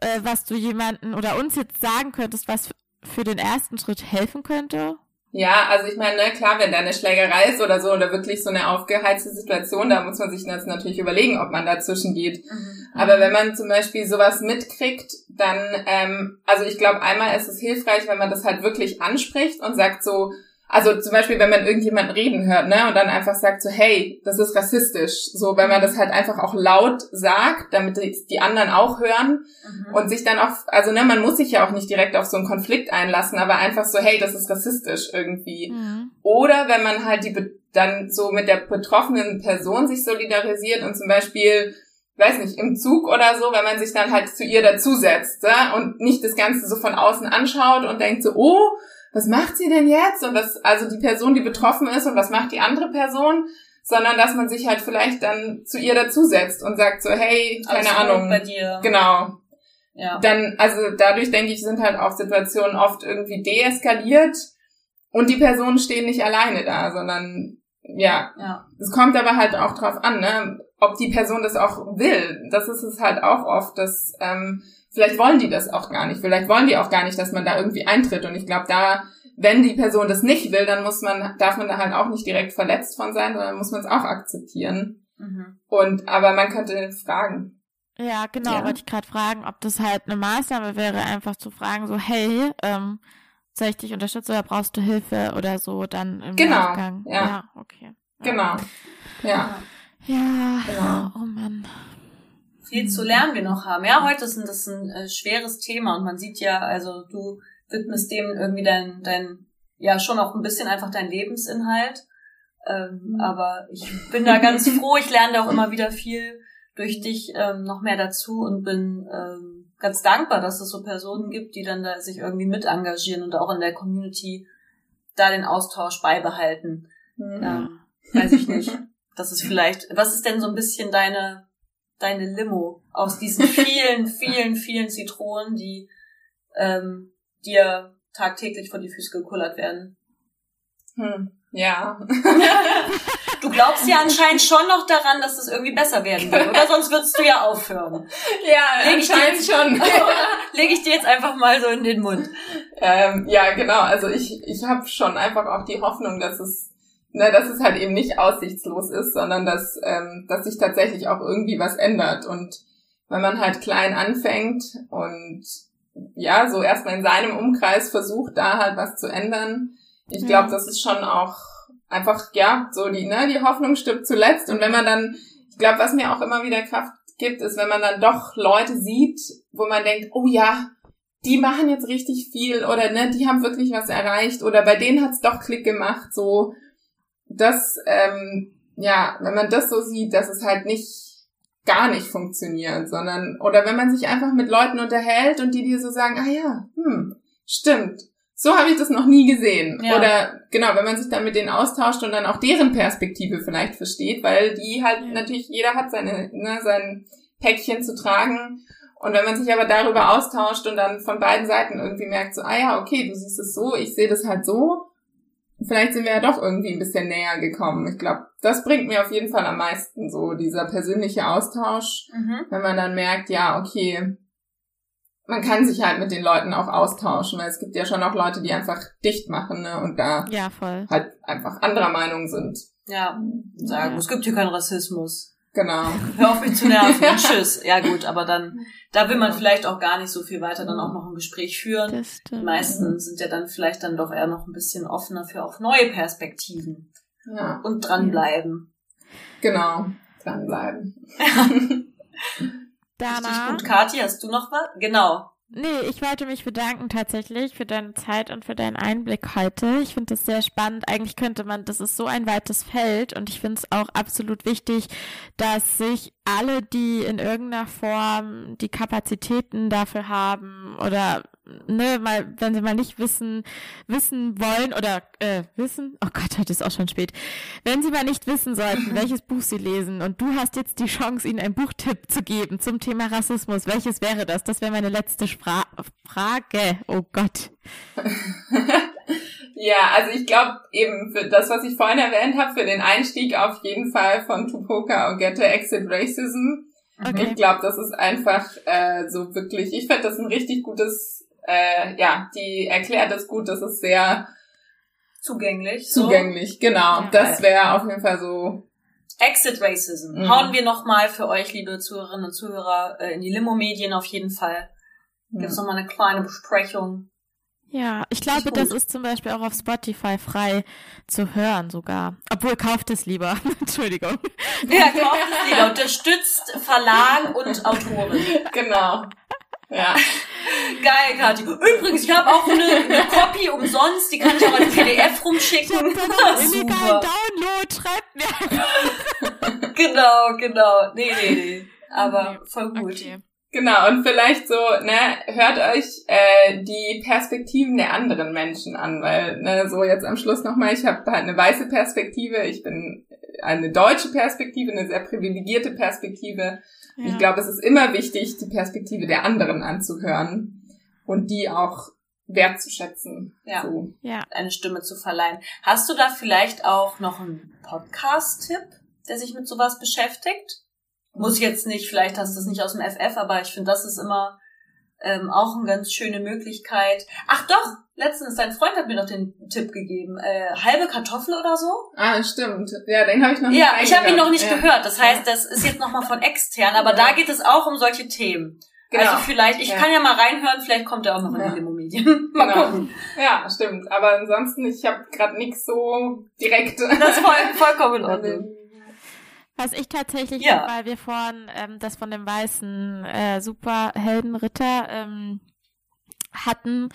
äh, was du jemanden oder uns jetzt sagen könntest, was für den ersten Schritt helfen könnte? Ja, also ich meine, ne, klar, wenn da eine Schlägerei ist oder so oder wirklich so eine aufgeheizte Situation, da muss man sich das natürlich überlegen, ob man dazwischen geht. Mhm. Aber wenn man zum Beispiel sowas mitkriegt, dann, ähm, also ich glaube, einmal ist es hilfreich, wenn man das halt wirklich anspricht und sagt so, also zum Beispiel, wenn man irgendjemanden reden hört, ne, und dann einfach sagt so, hey, das ist rassistisch. So, wenn man das halt einfach auch laut sagt, damit die anderen auch hören mhm. und sich dann auch, also ne, man muss sich ja auch nicht direkt auf so einen Konflikt einlassen, aber einfach so, hey, das ist rassistisch irgendwie. Mhm. Oder wenn man halt die dann so mit der betroffenen Person sich solidarisiert und zum Beispiel weiß nicht, im Zug oder so, wenn man sich dann halt zu ihr dazusetzt ja, und nicht das Ganze so von außen anschaut und denkt so, oh, was macht sie denn jetzt? Und was, also die Person, die betroffen ist und was macht die andere Person? Sondern dass man sich halt vielleicht dann zu ihr dazusetzt und sagt so, hey, keine Alles Ahnung. Bei dir. Genau. Ja. Dann, also dadurch denke ich, sind halt auch Situationen oft irgendwie deeskaliert und die Personen stehen nicht alleine da, sondern ja. ja. Es kommt aber halt auch drauf an, ne, ob die Person das auch will. Das ist es halt auch oft, dass ähm, vielleicht wollen die das auch gar nicht. Vielleicht wollen die auch gar nicht, dass man da irgendwie eintritt. Und ich glaube, da, wenn die Person das nicht will, dann muss man, darf man da halt auch nicht direkt verletzt von sein, sondern muss man es auch akzeptieren. Mhm. Und aber man könnte fragen. Ja, genau, ja. wollte ich gerade fragen, ob das halt eine Maßnahme wäre, einfach zu fragen, so, hey, ähm, soll ich dich unterstützen oder brauchst du Hilfe oder so dann im genau, Nachgang? Ja. ja, okay. Genau. Ja. Ja, genau. oh Mann viel zu lernen wir noch haben. Ja, heute ist das ein äh, schweres Thema und man sieht ja, also du widmest dem irgendwie dein, dein, ja schon auch ein bisschen einfach dein Lebensinhalt. Ähm, mhm. aber ich bin da ganz froh, ich lerne da auch immer wieder viel durch dich ähm, noch mehr dazu und bin ähm, ganz dankbar, dass es so Personen gibt, die dann da sich irgendwie mit engagieren und auch in der Community da den Austausch beibehalten. Mhm. Ähm, weiß ich nicht. Das ist vielleicht, was ist denn so ein bisschen deine deine Limo aus diesen vielen, vielen, vielen Zitronen, die ähm, dir tagtäglich vor die Füße gekullert werden. Hm, ja. du glaubst ja anscheinend schon noch daran, dass es irgendwie besser werden wird, oder? Sonst würdest du ja aufhören. Ja, leg anscheinend jetzt, schon. Lege ich dir jetzt einfach mal so in den Mund. Ähm, ja, genau. Also ich, ich habe schon einfach auch die Hoffnung, dass es ne, dass es halt eben nicht aussichtslos ist, sondern dass, ähm, dass sich tatsächlich auch irgendwie was ändert. Und wenn man halt klein anfängt und ja, so erstmal in seinem Umkreis versucht, da halt was zu ändern, ich glaube, ja. das ist schon auch einfach, ja, so die, ne, die Hoffnung stirbt zuletzt. Und wenn man dann, ich glaube, was mir auch immer wieder Kraft gibt, ist, wenn man dann doch Leute sieht, wo man denkt, oh ja, die machen jetzt richtig viel oder ne, die haben wirklich was erreicht oder bei denen hat's doch Klick gemacht, so das, ähm, ja, wenn man das so sieht, dass es halt nicht gar nicht funktioniert, sondern, oder wenn man sich einfach mit Leuten unterhält und die dir so sagen, ah ja, hm, stimmt, so habe ich das noch nie gesehen. Ja. Oder genau, wenn man sich dann mit denen austauscht und dann auch deren Perspektive vielleicht versteht, weil die halt ja. natürlich, jeder hat seine, ne, sein Päckchen zu tragen. Und wenn man sich aber darüber austauscht und dann von beiden Seiten irgendwie merkt, so, ah ja, okay, du siehst es so, ich sehe das halt so, vielleicht sind wir ja doch irgendwie ein bisschen näher gekommen. Ich glaube, das bringt mir auf jeden Fall am meisten so, dieser persönliche Austausch, mhm. wenn man dann merkt, ja, okay, man kann sich halt mit den Leuten auch austauschen, weil es gibt ja schon auch Leute, die einfach dicht machen ne, und da ja, halt einfach anderer Meinung sind. Ja, sagen, ja. es gibt hier keinen Rassismus. Genau. Hör auf mich zu nerven. Tschüss. Ja gut, aber dann, da will man vielleicht auch gar nicht so viel weiter dann auch noch ein Gespräch führen. Die meisten sind ja dann vielleicht dann doch eher noch ein bisschen offener für auch neue Perspektiven. Ja. Und dranbleiben. Genau, dranbleiben. Dana. Gut, Kathi, hast du noch was? Genau. Nee, ich wollte mich bedanken tatsächlich für deine Zeit und für deinen Einblick heute. Ich finde das sehr spannend. Eigentlich könnte man, das ist so ein weites Feld und ich finde es auch absolut wichtig, dass sich alle, die in irgendeiner Form die Kapazitäten dafür haben oder ne, mal, wenn sie mal nicht wissen, wissen wollen oder äh, wissen, oh Gott, heute ist auch schon spät, wenn sie mal nicht wissen sollten, welches Buch sie lesen und du hast jetzt die Chance, ihnen einen Buchtipp zu geben zum Thema Rassismus, welches wäre das? Das wäre meine letzte Spra Frage. Oh Gott. ja, also ich glaube eben für das, was ich vorhin erwähnt habe, für den Einstieg auf jeden Fall von Tupoka Ogette Exit Racism. Okay. Ich glaube, das ist einfach äh, so wirklich, ich finde das ein richtig gutes äh, ja, die erklärt es gut, das ist sehr zugänglich. Zugänglich, so. genau. Ja, das wäre auf jeden Fall so. Exit Racism. Mhm. Hauen wir nochmal für euch, liebe Zuhörerinnen und Zuhörer, äh, in die Limo-Medien auf jeden Fall. Gibt es mhm. nochmal eine kleine Besprechung. Ja, ich glaube, das ist zum Beispiel auch auf Spotify frei zu hören sogar. Obwohl, kauft es lieber. Entschuldigung. Ja, kauft es lieber. Unterstützt Verlag und Autoren. Genau. Ja. Geil, Kathi. Übrigens, ich habe auch eine, eine Copy umsonst, die kann ich auch als PDF rumschicken. Illegalen Download, schreibt mir. genau, genau. Nee, nee, nee. Aber voll gut. Okay. Genau, und vielleicht so, ne, hört euch äh, die Perspektiven der anderen Menschen an, weil, ne, so jetzt am Schluss nochmal, ich habe halt eine weiße Perspektive, ich bin eine deutsche Perspektive, eine sehr privilegierte Perspektive. Ja. Ich glaube, es ist immer wichtig, die Perspektive der anderen anzuhören und die auch wertzuschätzen. Ja. So. ja. Eine Stimme zu verleihen. Hast du da vielleicht auch noch einen Podcast-Tipp, der sich mit sowas beschäftigt? Muss jetzt nicht, vielleicht hast du es nicht aus dem FF, aber ich finde, das ist immer ähm, auch eine ganz schöne Möglichkeit. Ach doch, letztens, dein Freund hat mir noch den Tipp gegeben. Äh, halbe Kartoffel oder so? Ah, stimmt. Ja, den habe ich noch nicht Ja, ich habe ihn noch nicht ja. gehört. Das heißt, das ist jetzt nochmal von extern, aber ja. da geht es auch um solche Themen. Genau. Also vielleicht, ich ja. kann ja mal reinhören, vielleicht kommt er auch noch in die Limo-Medien. mal genau. gucken. Ja, stimmt. Aber ansonsten, ich habe gerade nichts so direkt. Das ist voll, vollkommen in Ordnung. Was ich tatsächlich, ja. weil wir vorhin ähm, das von dem weißen äh, Superheldenritter ähm, hatten.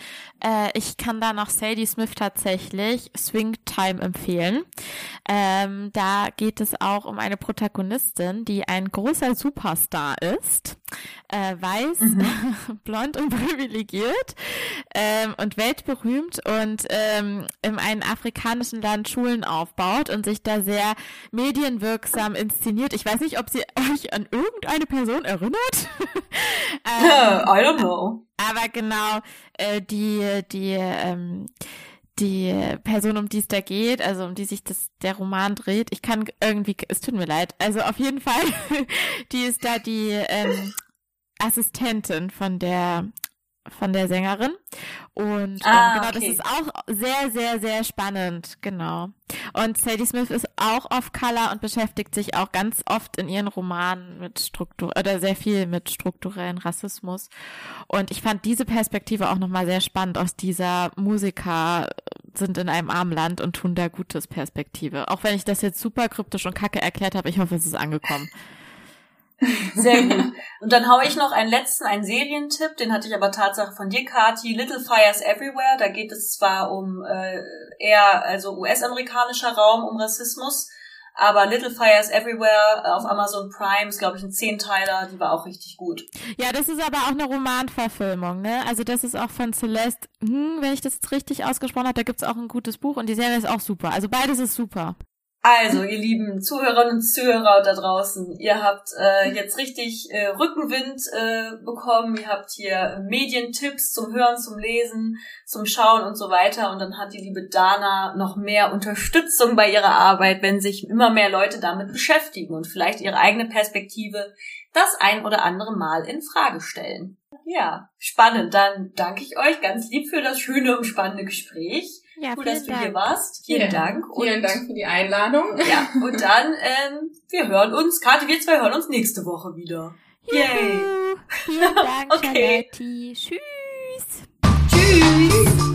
Äh, ich kann da noch Sadie Smith tatsächlich Swing Time empfehlen. Ähm, da geht es auch um eine Protagonistin, die ein großer Superstar ist, äh, weiß, mhm. blond und privilegiert ähm, und weltberühmt und ähm, in einem afrikanischen Land Schulen aufbaut und sich da sehr medienwirksam inszeniert. Ich weiß nicht, ob sie euch an irgendeine Person erinnert. ähm, I don't know. Aber genau, äh, die, die, ähm, die Person, um die es da geht, also um die sich das, der Roman dreht, ich kann irgendwie, es tut mir leid, also auf jeden Fall, die ist da die ähm, Assistentin von der von der Sängerin. Und ah, ähm, genau, okay. das ist auch sehr, sehr, sehr spannend, genau. Und Sadie Smith ist auch off-color und beschäftigt sich auch ganz oft in ihren Romanen mit Struktur, oder sehr viel mit strukturellen Rassismus. Und ich fand diese Perspektive auch nochmal sehr spannend aus dieser Musiker sind in einem armen Land und tun da Gutes Perspektive. Auch wenn ich das jetzt super kryptisch und kacke erklärt habe, ich hoffe, es ist angekommen. Sehr gut. Und dann hau ich noch einen letzten, einen Serientipp, den hatte ich aber Tatsache von dir, Kati, Little Fires Everywhere. Da geht es zwar um äh, eher also US-amerikanischer Raum, um Rassismus, aber Little Fires Everywhere auf Amazon Prime ist, glaube ich, ein Zehnteiler, die war auch richtig gut. Ja, das ist aber auch eine Romanverfilmung, ne? Also das ist auch von Celeste, hm, wenn ich das jetzt richtig ausgesprochen habe, da gibt's auch ein gutes Buch und die Serie ist auch super. Also beides ist super. Also, ihr lieben Zuhörerinnen und Zuhörer da draußen, ihr habt äh, jetzt richtig äh, Rückenwind äh, bekommen, ihr habt hier Medientipps zum Hören, zum Lesen, zum Schauen und so weiter. Und dann hat die liebe Dana noch mehr Unterstützung bei ihrer Arbeit, wenn sich immer mehr Leute damit beschäftigen und vielleicht ihre eigene Perspektive das ein oder andere Mal in Frage stellen. Ja, spannend. Dann danke ich euch ganz lieb für das schöne und spannende Gespräch. Ja, cool, dass du Dank. hier warst. Vielen ja. Dank. Und vielen Dank für die Einladung. Ja, und dann, ähm, wir hören uns, Kathi, wir zwei hören uns nächste Woche wieder. Yay! Vielen Dank, okay. Tschüss. Tschüss.